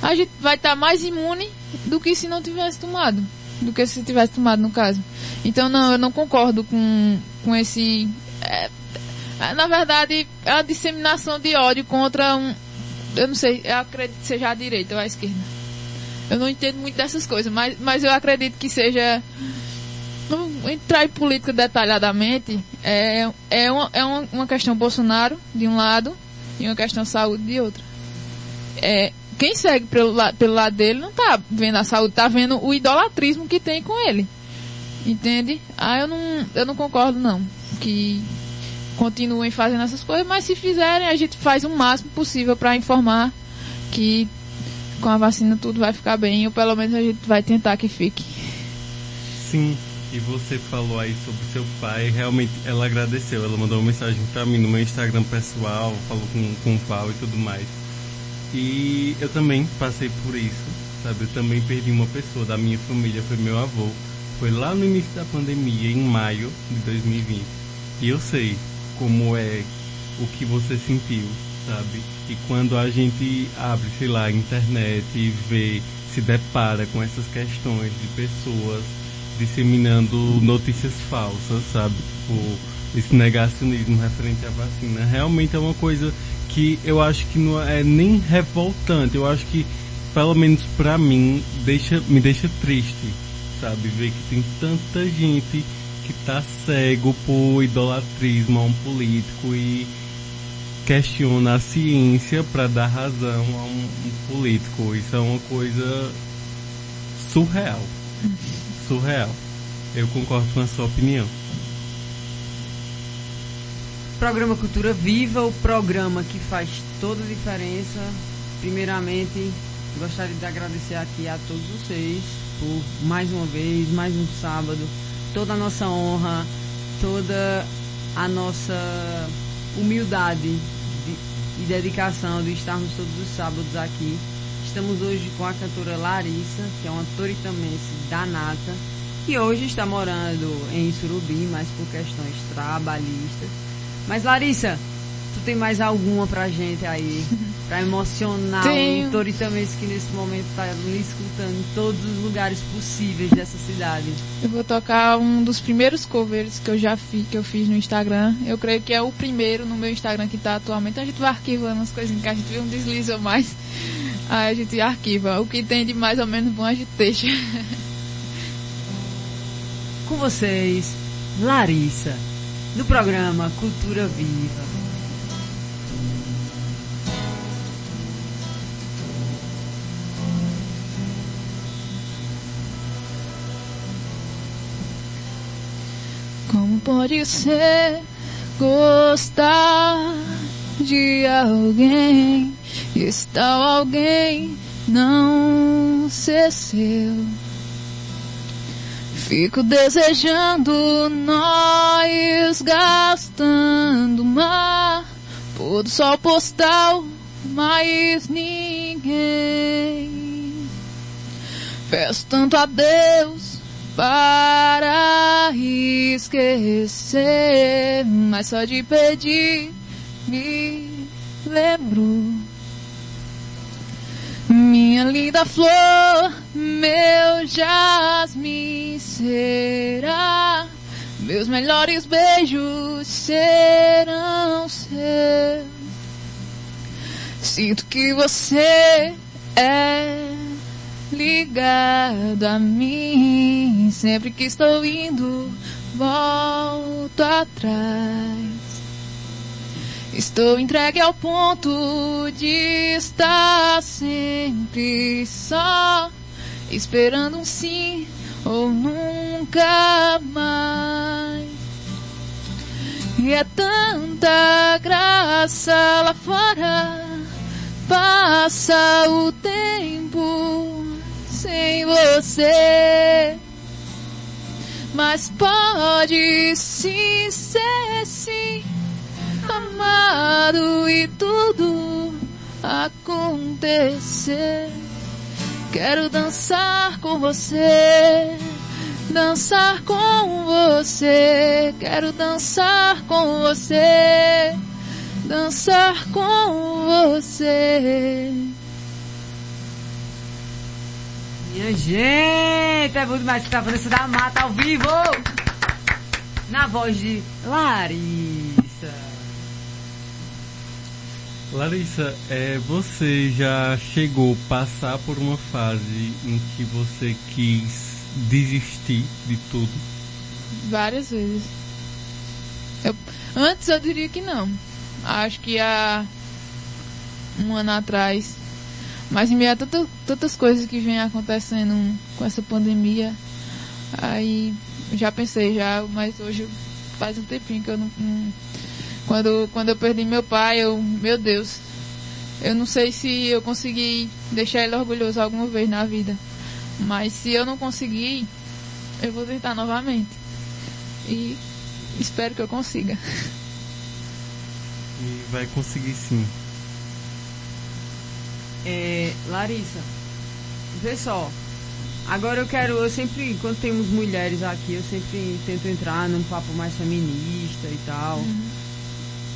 a gente vai estar tá mais imune do que se não tivesse tomado, do que se tivesse tomado no caso. Então não, eu não concordo com, com esse, é, é, na verdade, é a disseminação de ódio contra um, eu não sei, eu acredito que seja a direita ou a esquerda. Eu não entendo muito dessas coisas, mas, mas eu acredito que seja. Não entrar em política detalhadamente, é, é, uma, é uma, uma questão Bolsonaro de um lado e uma questão saúde de outra. É, quem segue pelo, pelo lado dele não tá vendo a saúde, tá vendo o idolatrismo que tem com ele. Entende? Ah, eu não, eu não concordo não. Que continuem fazendo essas coisas, mas se fizerem, a gente faz o máximo possível para informar que com a vacina tudo vai ficar bem, ou pelo menos a gente vai tentar que fique. Sim, e você falou aí sobre seu pai, realmente ela agradeceu, ela mandou uma mensagem pra mim no meu Instagram pessoal, falou com, com o Val e tudo mais. E eu também passei por isso, sabe? Eu também perdi uma pessoa da minha família, foi meu avô. Foi lá no início da pandemia, em maio de 2020. E eu sei como é o que você sentiu sabe? E quando a gente abre, sei lá, a internet e vê, se depara com essas questões de pessoas disseminando notícias falsas, sabe? Tipo, esse negacionismo referente à vacina, realmente é uma coisa que eu acho que não é nem revoltante, eu acho que pelo menos pra mim deixa, me deixa triste, sabe? Ver que tem tanta gente que tá cego por idolatrismo a um político e questiona a ciência para dar razão a um, um, político. Isso é uma coisa surreal. Surreal. Eu concordo com a sua opinião. Programa Cultura Viva, o programa que faz toda a diferença. Primeiramente, gostaria de agradecer aqui a todos vocês por mais uma vez, mais um sábado, toda a nossa honra, toda a nossa humildade de, e dedicação de estarmos todos os sábados aqui. Estamos hoje com a cantora Larissa, que é uma toritamense da Nata, e hoje está morando em Surubim, mas por questões trabalhistas mas Larissa, tu tem mais alguma pra gente aí? Pra emocionar Tenho. o Toritamense que nesse momento tá me escutando em todos os lugares possíveis dessa cidade. Eu vou tocar um dos primeiros covers que eu já fiz, que eu fiz no Instagram. Eu creio que é o primeiro no meu Instagram que tá atualmente. Então a gente vai arquivando as coisinhas que a gente vê um deslize ou mais. Aí a gente arquiva. O que tem de mais ou menos bom a gente deixa. Com vocês, Larissa, no programa Cultura Viva. Pode ser gostar de alguém e está alguém não ser seu? Fico desejando nós gastando mar, pôr do sol postal, mas ninguém. Peço tanto a Deus para esquecer, mas só de pedir me lembro. Minha linda flor, meu jasmim será. Meus melhores beijos serão seus. Sinto que você é ligado a mim. Sempre que estou indo, volto atrás. Estou entregue ao ponto de estar sempre só, esperando um sim ou nunca mais. E é tanta graça lá fora, passa o tempo sem você. Mas pode sim ser sim amado e tudo acontecer. Quero dançar com você, dançar com você. Quero dançar com você, dançar com você. Minha gente, é muito mais que tá Vanessa da Mata ao vivo! Na voz de Larissa. Larissa, é, você já chegou a passar por uma fase em que você quis desistir de tudo? Várias vezes. Eu, antes eu diria que não. Acho que há um ano atrás. Mas em meio a tanta, tantas coisas que vêm acontecendo com essa pandemia, aí já pensei já, mas hoje faz um tempinho que eu não, não quando, quando eu perdi meu pai, eu, meu Deus, eu não sei se eu consegui deixar ele orgulhoso alguma vez na vida. Mas se eu não conseguir, eu vou tentar novamente. E espero que eu consiga. E vai conseguir sim. É, Larissa, vê só. Agora eu quero, eu sempre, quando temos mulheres aqui, eu sempre tento entrar num papo mais feminista e tal. Uhum.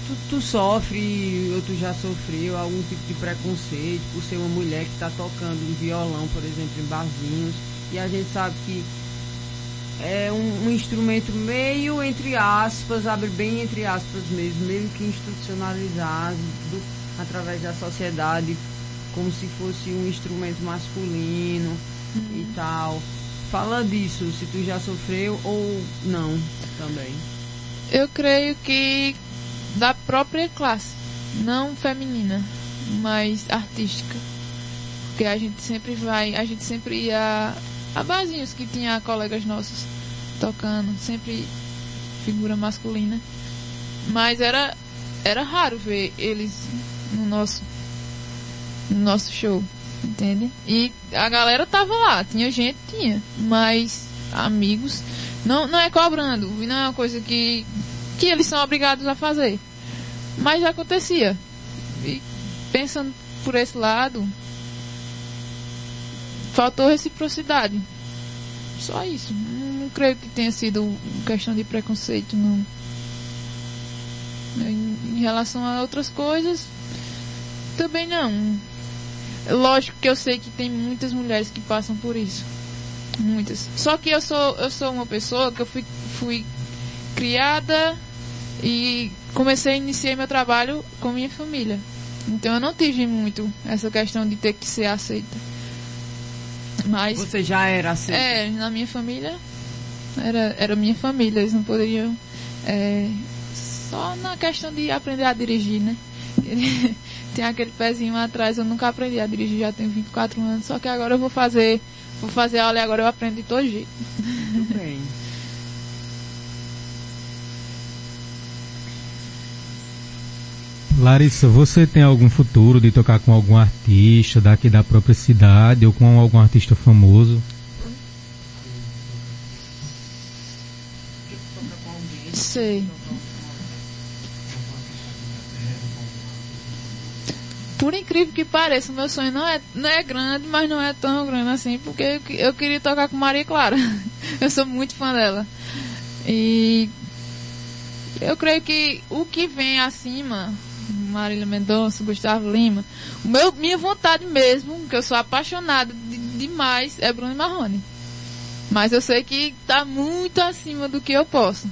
tu, tu sofre, ou tu já sofreu algum tipo de preconceito por ser uma mulher que está tocando um violão, por exemplo, em barzinhos, e a gente sabe que é um, um, instrumento meio, entre aspas, abre bem entre aspas mesmo, meio que institucionalizado do, através da sociedade, como se fosse um instrumento masculino uhum. e tal. Fala disso, se tu já sofreu ou não também. Eu creio que da própria classe, não feminina, mas artística. Porque a gente sempre vai, a gente sempre ia a barzinhos que tinha colegas nossos tocando, sempre figura masculina. Mas era era raro ver eles no nosso no nosso show, entende? E a galera tava lá, tinha gente, tinha, mas amigos não não é cobrando, não é uma coisa que que eles são obrigados a fazer. Mas acontecia. E pensando por esse lado, faltou reciprocidade. Só isso. Não, creio que tenha sido questão de preconceito, não. Em relação a outras coisas, também não. Lógico que eu sei que tem muitas mulheres que passam por isso. Muitas. Só que eu sou, eu sou uma pessoa que eu fui, fui criada e comecei a iniciar meu trabalho com minha família. Então eu não tive muito essa questão de ter que ser aceita. Mas você já era aceita? É, na minha família era era minha família, eles não poderiam é, só na questão de aprender a dirigir, né? Tem aquele pezinho atrás, eu nunca aprendi a dirigir, já tenho 24 anos, só que agora eu vou fazer, vou fazer aula e agora eu aprendo de todo jeito. Muito bem. Larissa, você tem algum futuro de tocar com algum artista daqui da própria cidade ou com algum artista famoso? Sei. Por incrível que pareça, o meu sonho não é, não é grande, mas não é tão grande assim, porque eu, eu queria tocar com Maria Clara. eu sou muito fã dela. E eu creio que o que vem acima Marília Mendonça, Gustavo Lima. Meu, minha vontade mesmo, que eu sou apaixonada de, demais, é Bruno Marrone. Mas eu sei que está muito acima do que eu posso.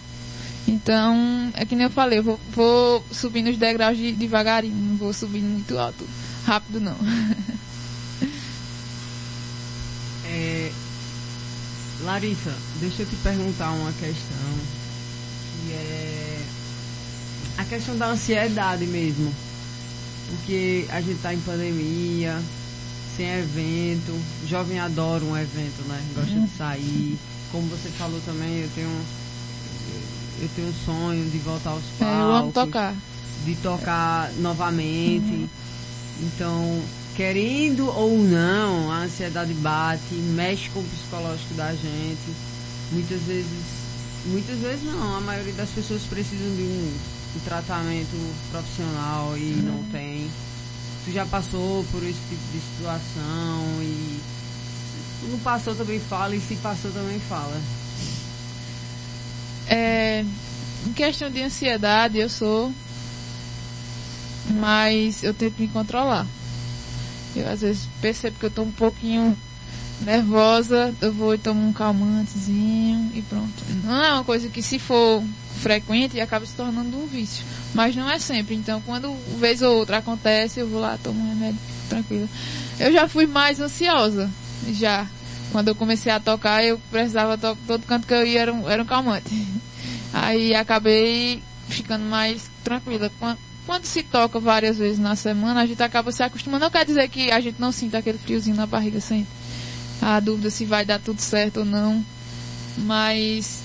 Então, é que nem eu falei, eu vou, vou subindo os degraus de, devagarinho, não vou subindo muito alto, rápido não. é, Larissa, deixa eu te perguntar uma questão que é a questão da ansiedade mesmo. Porque a gente tá em pandemia, sem evento. Jovem adora um evento, né? Gosta uhum. de sair. Como você falou também, eu tenho eu tenho um sonho de voltar aos palcos. É, eu amo tocar. De tocar novamente. Uhum. Então, querendo ou não, a ansiedade bate, mexe com o psicológico da gente. Muitas vezes, muitas vezes não, a maioria das pessoas precisam de um um tratamento profissional e uhum. não tem. Tu já passou por esse tipo de situação e não passou também fala e se passou também fala. É, em questão de ansiedade eu sou, mas eu tento me controlar. Eu às vezes percebo que eu estou um pouquinho nervosa, eu vou e tomo um calmantezinho e pronto. Não é uma coisa que se for frequente acaba se tornando um vício. Mas não é sempre. Então, quando vez ou outra acontece, eu vou lá, tomo um remédio, tranquilo. Eu já fui mais ansiosa, já. Quando eu comecei a tocar, eu precisava tocar, todo canto que eu ia era um, era um calmante. Aí acabei ficando mais tranquila. Quando, quando se toca várias vezes na semana, a gente acaba se acostumando. Não quer dizer que a gente não sinta aquele friozinho na barriga, sente. A dúvida se vai dar tudo certo ou não. Mas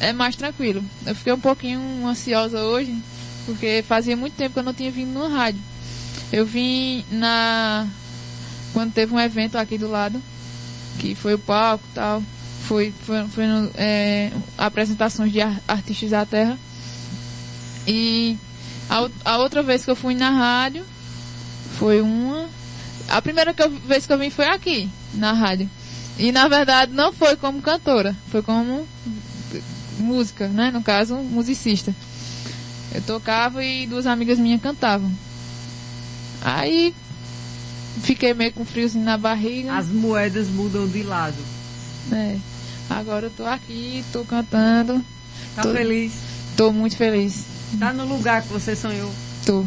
é mais tranquilo. Eu fiquei um pouquinho ansiosa hoje, porque fazia muito tempo que eu não tinha vindo no rádio. Eu vim na. Quando teve um evento aqui do lado, que foi o palco tal. Foi, foi, foi no, é, apresentações de artistas da terra. E a, a, outra vez que eu fui na rádio foi uma. A primeira que eu, vez que eu vim foi aqui, na rádio. E na verdade não foi como cantora, foi como música, né? No caso, musicista. Eu tocava e duas amigas minhas cantavam. Aí fiquei meio com friozinho na barriga. As moedas mudam de lado. É. Agora eu tô aqui, tô cantando. Tá Tô- feliz? Tô muito feliz. Tá no lugar que você sonhou. Tô.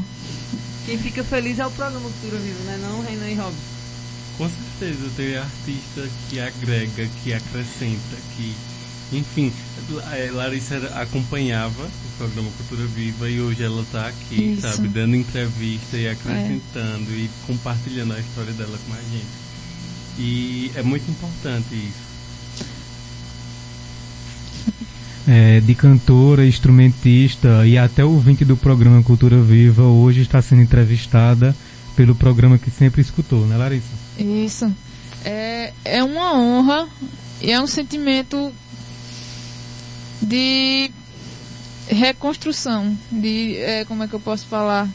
Quem fica feliz é o programa Cultura Viva, né? Não, Renan e Robson. Com certeza, tem artista que agrega, que acrescenta, que. Enfim, a Larissa acompanhava o programa Cultura Viva e hoje ela está aqui, Isso. sabe, dando entrevista e acrescentando e compartilhando a história dela com a gente. E é muito importante isso. É, de cantora, instrumentista e até ouvinte do programa Cultura Viva, hoje está sendo entrevistada pelo programa que sempre escutou, né Larissa? Isso. É, é uma honra e é um sentimento de reconstrução, de é, como é que eu posso falar?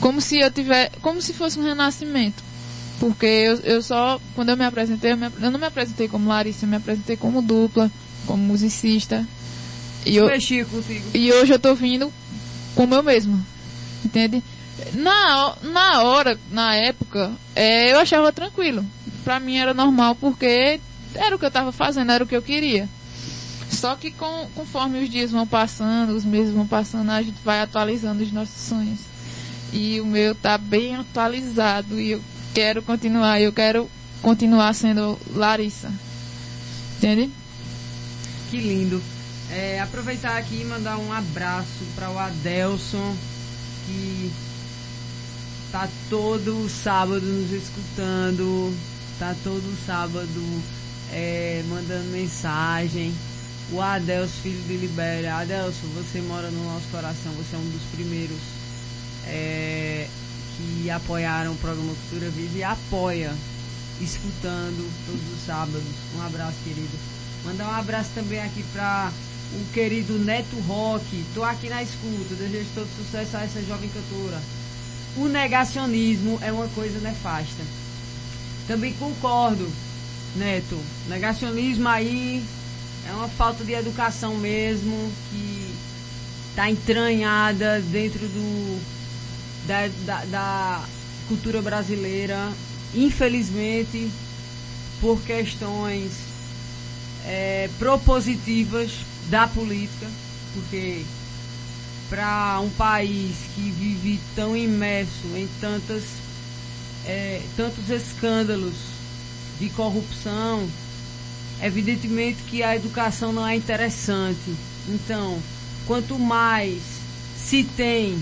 Como se eu tiver, como se fosse um renascimento. Porque eu, eu só, quando eu me apresentei, eu, me- eu não me apresentei como Larissa, eu me apresentei como dupla, como musicista. E eu, e hoje eu tô vindo como eu mesma. Entende? Na, na hora, na época, é, eu achava tranquilo. Pra mim era normal porque era o que eu tava fazendo, era o que eu queria. Só que com, conforme os dias vão passando, os meses vão passando, a gente vai atualizando os nossos sonhos. E o meu tá bem atualizado e eu quero continuar, eu quero continuar sendo Larissa. Entende? Que lindo. É, aproveitar aqui e mandar um abraço para o Adelson, que tá todo sábado nos escutando, tá todo sábado é, mandando mensagem. O Adelson, filho de Libéria. Adelson, você mora no nosso coração, você é um dos primeiros é, que apoiaram o programa Cultura Viva e apoia, escutando todos os sábados. Um abraço, querido. Mandar um abraço também aqui para o querido Neto Roque. Tô aqui na escuta, desejo todo sucesso a essa jovem cantora. O negacionismo é uma coisa nefasta. Também concordo, Neto. Negacionismo aí é uma falta de educação mesmo, que está entranhada dentro do da, da, da cultura brasileira. Infelizmente, por questões é, propositivas da política, porque para um país que vive tão imerso em tantas é, tantos escândalos de corrupção, evidentemente que a educação não é interessante. Então, quanto mais se tem,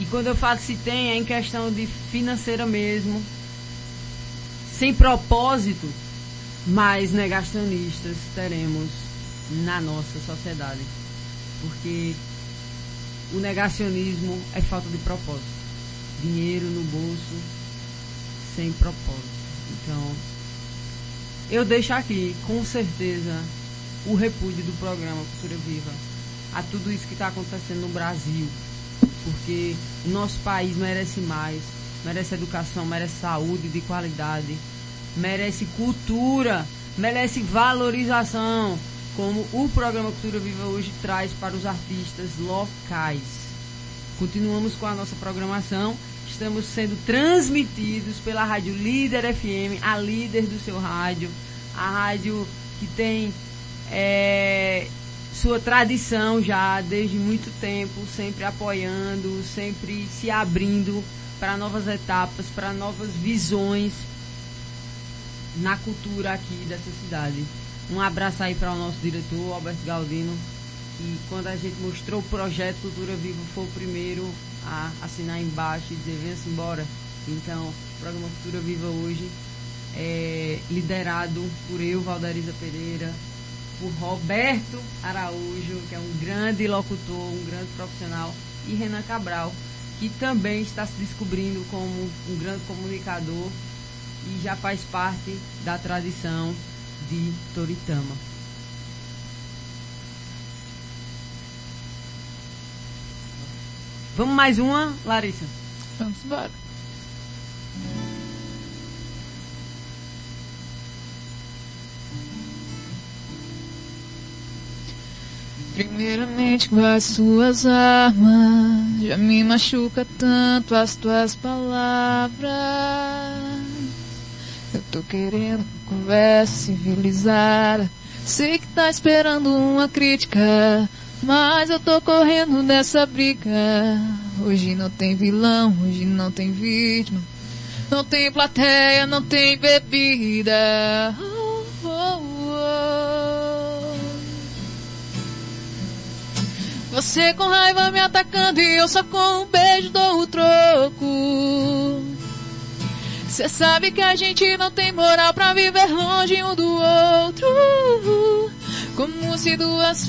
e quando eu falo se tem, é em questão de financeira mesmo, sem propósito, mais negacionistas teremos na nossa sociedade. Porque o negacionismo é falta de propósito. Dinheiro no bolso sem propósito. Então, eu deixo aqui, com certeza, o repúdio do programa Cultura Viva a tudo isso que está acontecendo no Brasil. Porque o nosso país merece mais, merece educação, merece saúde de qualidade, merece cultura, merece valorização, como o programa Cultura Viva hoje traz para os artistas locais. Continuamos com a nossa programação. Estamos sendo transmitidos pela Rádio Líder FM, a líder do seu rádio, a rádio que tem é, sua tradição já desde muito tempo, sempre apoiando, sempre se abrindo para novas etapas, para novas visões na cultura aqui dessa cidade. Um abraço aí para o nosso diretor, Alberto Galdino, que quando a gente mostrou o projeto Cultura Viva foi o primeiro a assinar embaixo e dizer venha-se embora. Então, o programa Cultura Viva hoje é liderado por eu, Valdariza Pereira, por Roberto Araújo, que é um grande locutor, um grande profissional, e Renan Cabral, que também está se descobrindo como um grande comunicador e já faz parte da tradição de Toritama. Vamos mais uma, Larissa? Vamos embora. Primeiramente quais suas armas Já me machuca tanto as tuas palavras Eu tô querendo conversa civilizada Sei que tá esperando uma crítica Mas eu tô correndo dessa briga Hoje não tem vilão, hoje não tem vítima Não tem plateia, não tem bebida oh, oh, oh. Você com raiva me atacando e eu só com um beijo dou o troco. Cê sabe que a gente não tem moral pra viver longe um do outro. Como se duas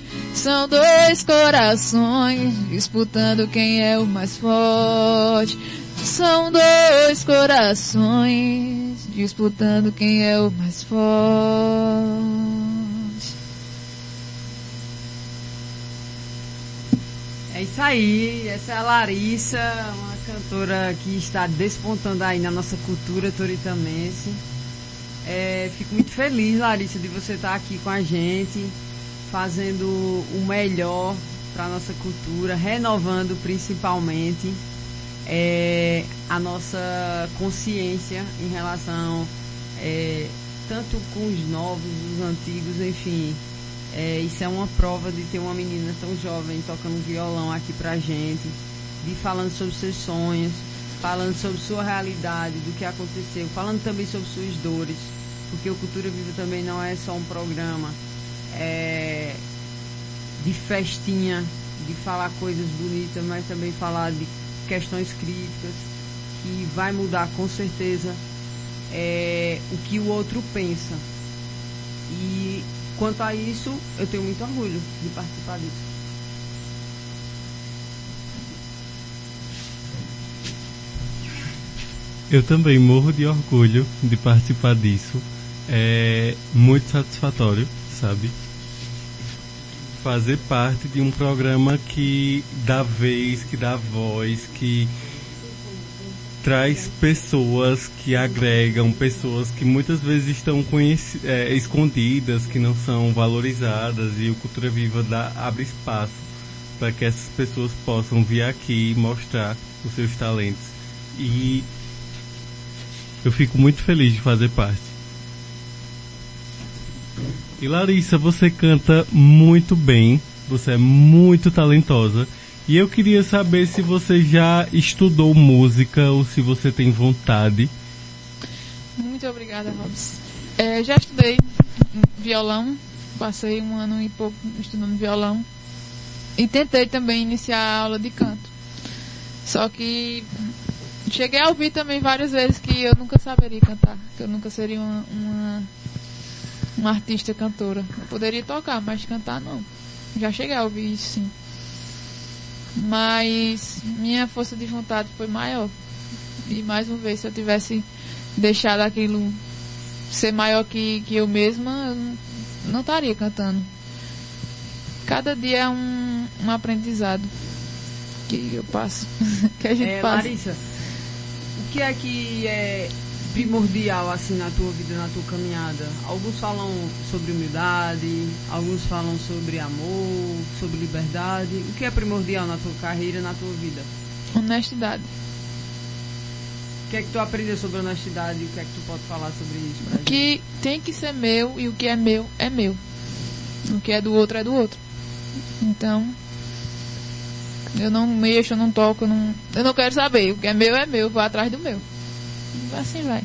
São dois corações disputando quem é o mais forte. São dois corações disputando quem é o mais forte. É isso aí, essa é a Larissa, uma cantora que está despontando aí na nossa cultura toritamense. É, fico muito feliz, Larissa, de você estar aqui com a gente, fazendo o melhor para a nossa cultura, renovando principalmente é, a nossa consciência em relação é, tanto com os novos, os antigos, enfim. É, isso é uma prova de ter uma menina tão jovem tocando violão aqui pra gente, de falando sobre seus sonhos, falando sobre sua realidade, do que aconteceu, falando também sobre suas dores, porque o Cultura Viva também não é só um programa é, de festinha, de falar coisas bonitas, mas também falar de questões críticas, que vai mudar com certeza é, o que o outro pensa. E quanto a isso, eu tenho muito orgulho de participar disso. Eu também morro de orgulho de participar disso. É muito satisfatório, sabe? Fazer parte de um programa que dá vez, que dá voz, que traz pessoas que agregam, pessoas que muitas vezes estão é, escondidas, que não são valorizadas e o Cultura Viva dá, abre espaço para que essas pessoas possam vir aqui e mostrar os seus talentos. E eu fico muito feliz de fazer parte. E Larissa, você canta muito bem, você é muito talentosa. E eu queria saber se você já estudou música ou se você tem vontade. Muito obrigada, Robson. É, já estudei violão, passei um ano e pouco estudando violão. E tentei também iniciar a aula de canto. Só que cheguei a ouvir também várias vezes que eu nunca saberia cantar, que eu nunca seria uma, uma, uma artista cantora. Eu poderia tocar, mas cantar não. Já cheguei a ouvir isso sim. Mas minha força de vontade foi maior. E mais uma vez, se eu tivesse deixado aquilo ser maior que, que eu mesma, eu não, não estaria cantando. Cada dia é um, um aprendizado que eu passo, que a gente é, passa. Larissa, o que é que é primordial assim na tua vida, na tua caminhada? Alguns falam sobre humildade, alguns falam sobre amor, sobre liberdade. O que é primordial na tua carreira, na tua vida? Honestidade. O que é que tu aprendeu sobre honestidade e o que é que tu pode falar sobre isso pra gente? Que tem que ser meu e o que é meu é meu. O que é do outro é do outro. Então, eu não mexo, eu não toco, eu não, eu não quero saber. O que é meu é meu, eu vou atrás do meu. Assim vai.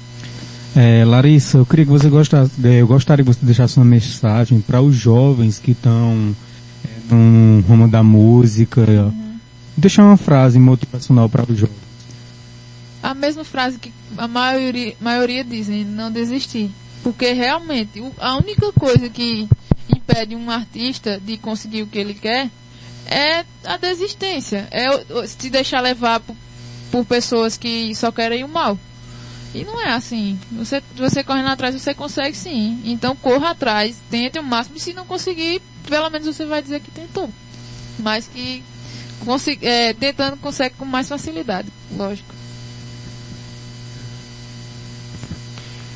É, Larissa, eu queria que você gostasse, é, eu gostaria que você deixasse uma mensagem para os jovens que estão é, no ramo da música. Uhum. Deixar uma frase motivacional para os jovens. A mesma frase que a maioria, maioria dizem, não desistir. Porque realmente, a única coisa que impede um artista de conseguir o que ele quer é a desistência, é se deixar levar por, por pessoas que só querem o mal. E não é assim. Você, você correndo atrás, você consegue sim. Então corra atrás, tente o máximo. E se não conseguir, pelo menos você vai dizer que tentou. Mas que é, tentando consegue com mais facilidade, lógico.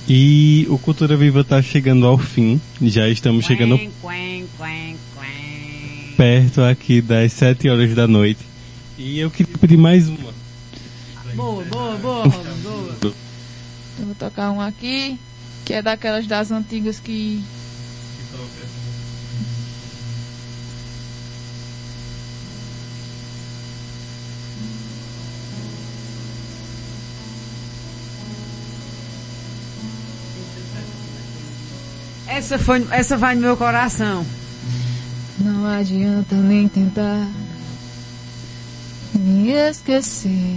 E o Cultura Viva está chegando ao fim. Já estamos chegando Quen, quen, quen, quen. perto aqui das 7 horas da noite. E eu queria pedir mais uma. Boa, boa, boa, boa. Eu vou tocar um aqui, que é daquelas das antigas que Essa, foi, essa vai no meu coração. Não adianta nem tentar me esquecer.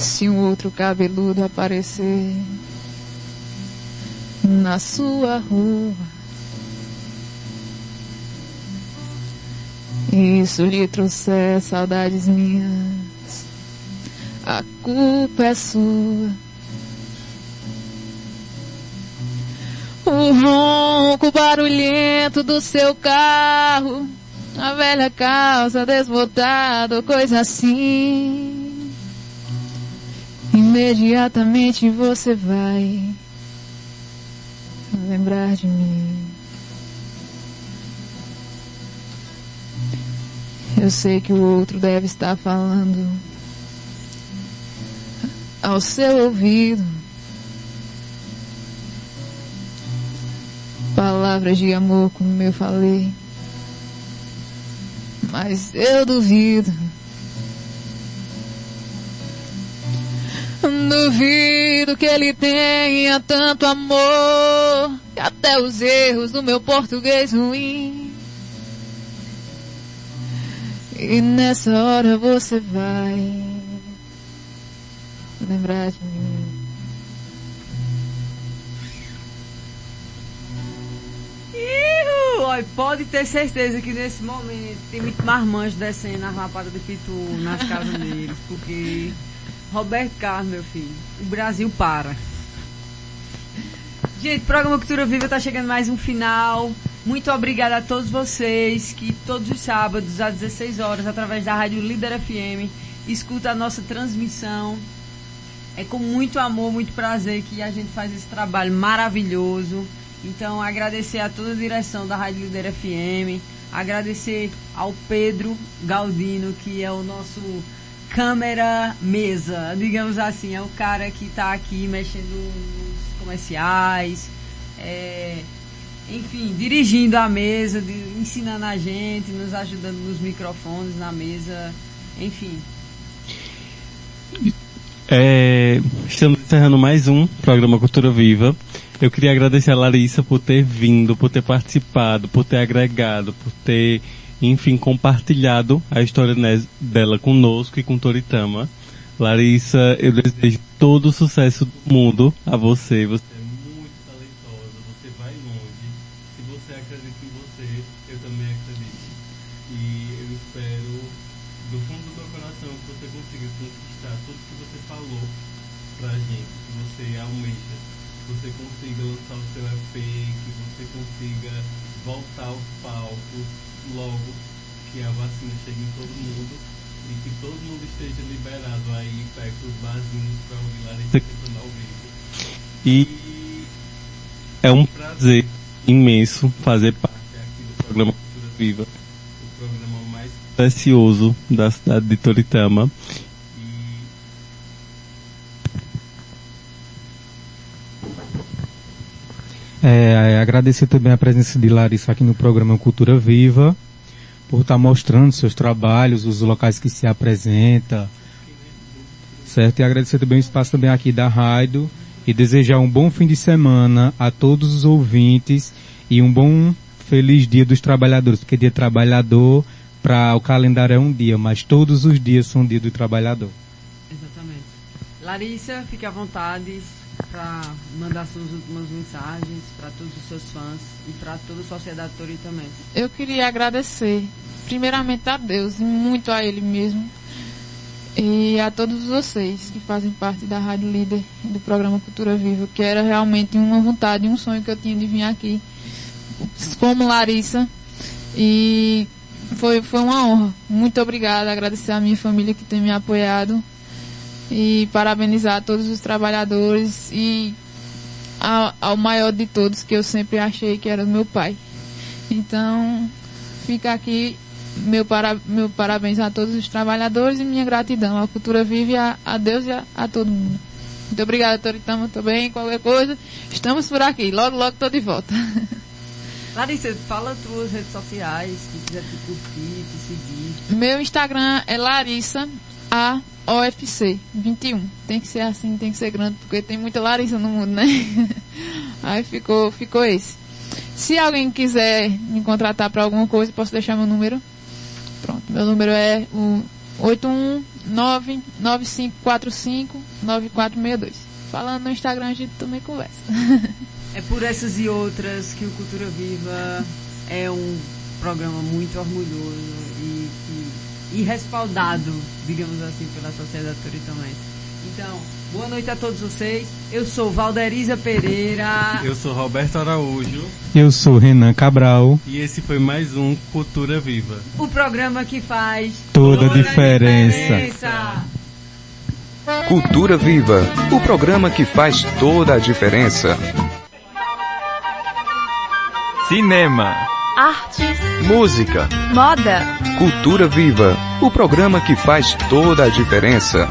Se um outro cabeludo aparecer na sua rua, isso lhe trouxer saudades minhas, a culpa é sua. O ronco barulhento do seu carro, a velha calça desbotada, coisa assim. Imediatamente você vai lembrar de mim. Eu sei que o outro deve estar falando ao seu ouvido. Palavras de amor como eu falei. Mas eu duvido. Duvido que ele tenha tanto amor. Que até os erros do meu português ruim. E nessa hora você vai lembrar de mim. Olha, pode ter certeza que nesse momento tem muito marmanjo descendo a rapada de pitu nas casas deles, porque Roberto Carlos, meu filho, o Brasil para. Gente, o programa Cultura Viva está chegando mais um final. Muito obrigada a todos vocês que todos os sábados às 16 horas, através da Rádio Líder FM, escuta a nossa transmissão. É com muito amor, muito prazer que a gente faz esse trabalho maravilhoso. Então, agradecer a toda a direção da Rádio Líder FM, agradecer ao Pedro Galdino, que é o nosso câmera mesa, digamos assim, é o cara que está aqui mexendo nos comerciais, é, enfim, dirigindo a mesa, de- ensinando a gente, nos ajudando nos microfones na mesa, enfim. É, estamos encerrando mais um programa Cultura Viva. Eu queria agradecer a Larissa por ter vindo, por ter participado, por ter agregado, por ter, enfim, compartilhado a história né, dela conosco e com Toritama. Larissa, eu desejo todo o sucesso do mundo a você. Você E é um prazer imenso fazer parte aqui do programa Cultura Viva, o programa mais precioso da cidade de E agradecer também a presença de Larissa aqui no programa Cultura Viva, por estar mostrando seus trabalhos, os locais que se apresenta, certo? E agradecer também o espaço também aqui da rádio e desejar um bom fim de semana a todos os ouvintes e um bom feliz dia dos trabalhadores, porque dia trabalhador para o calendário é um dia, mas todos os dias são dia do trabalhador. Exatamente. Larissa, fique à vontade para mandar suas últimas mensagens para todos os seus fãs e para toda a sociedade também. Eu queria agradecer, primeiramente a Deus e muito a Ele mesmo, e a todos vocês que fazem parte da Rádio Líder do programa Cultura Viva, que era realmente uma vontade, um sonho que eu tinha de vir aqui como Larissa e foi, foi uma honra. Muito obrigada, agradecer a minha família que tem me apoiado e parabenizar todos os trabalhadores e ao, ao maior de todos que eu sempre achei que era o meu pai. Então, fica aqui meu, para, meu parabéns a todos os trabalhadores e minha gratidão à Cultura Vive, a, a Deus e a, a todo mundo. Muito obrigada, Toritama, tô bem, qualquer coisa, estamos por aqui, logo, logo tô de volta. Larissa, fala tuas redes sociais, quem quiser te curtir, te seguir. Meu Instagram é Larissa A OFC 21. Tem que ser assim, tem que ser grande, porque tem muita Larissa no mundo, né? Aí ficou, ficou esse. Se alguém quiser me contratar para alguma coisa, posso deixar meu número? Pronto, meu número é o 81995459462. Falando no Instagram a gente também conversa. É por essas e outras que o Cultura Viva é um programa muito orgulhoso e, e, e respaldado, digamos assim, pela sociedade toritamense. Então, boa noite a todos vocês. Eu sou Valderiza Pereira. Eu sou Roberto Araújo. Eu sou Renan Cabral. E esse foi mais um Cultura Viva. O programa que faz toda, toda a diferença. diferença. Cultura Viva, o programa que faz toda a diferença cinema, artes, música, moda, cultura viva, o programa que faz toda a diferença.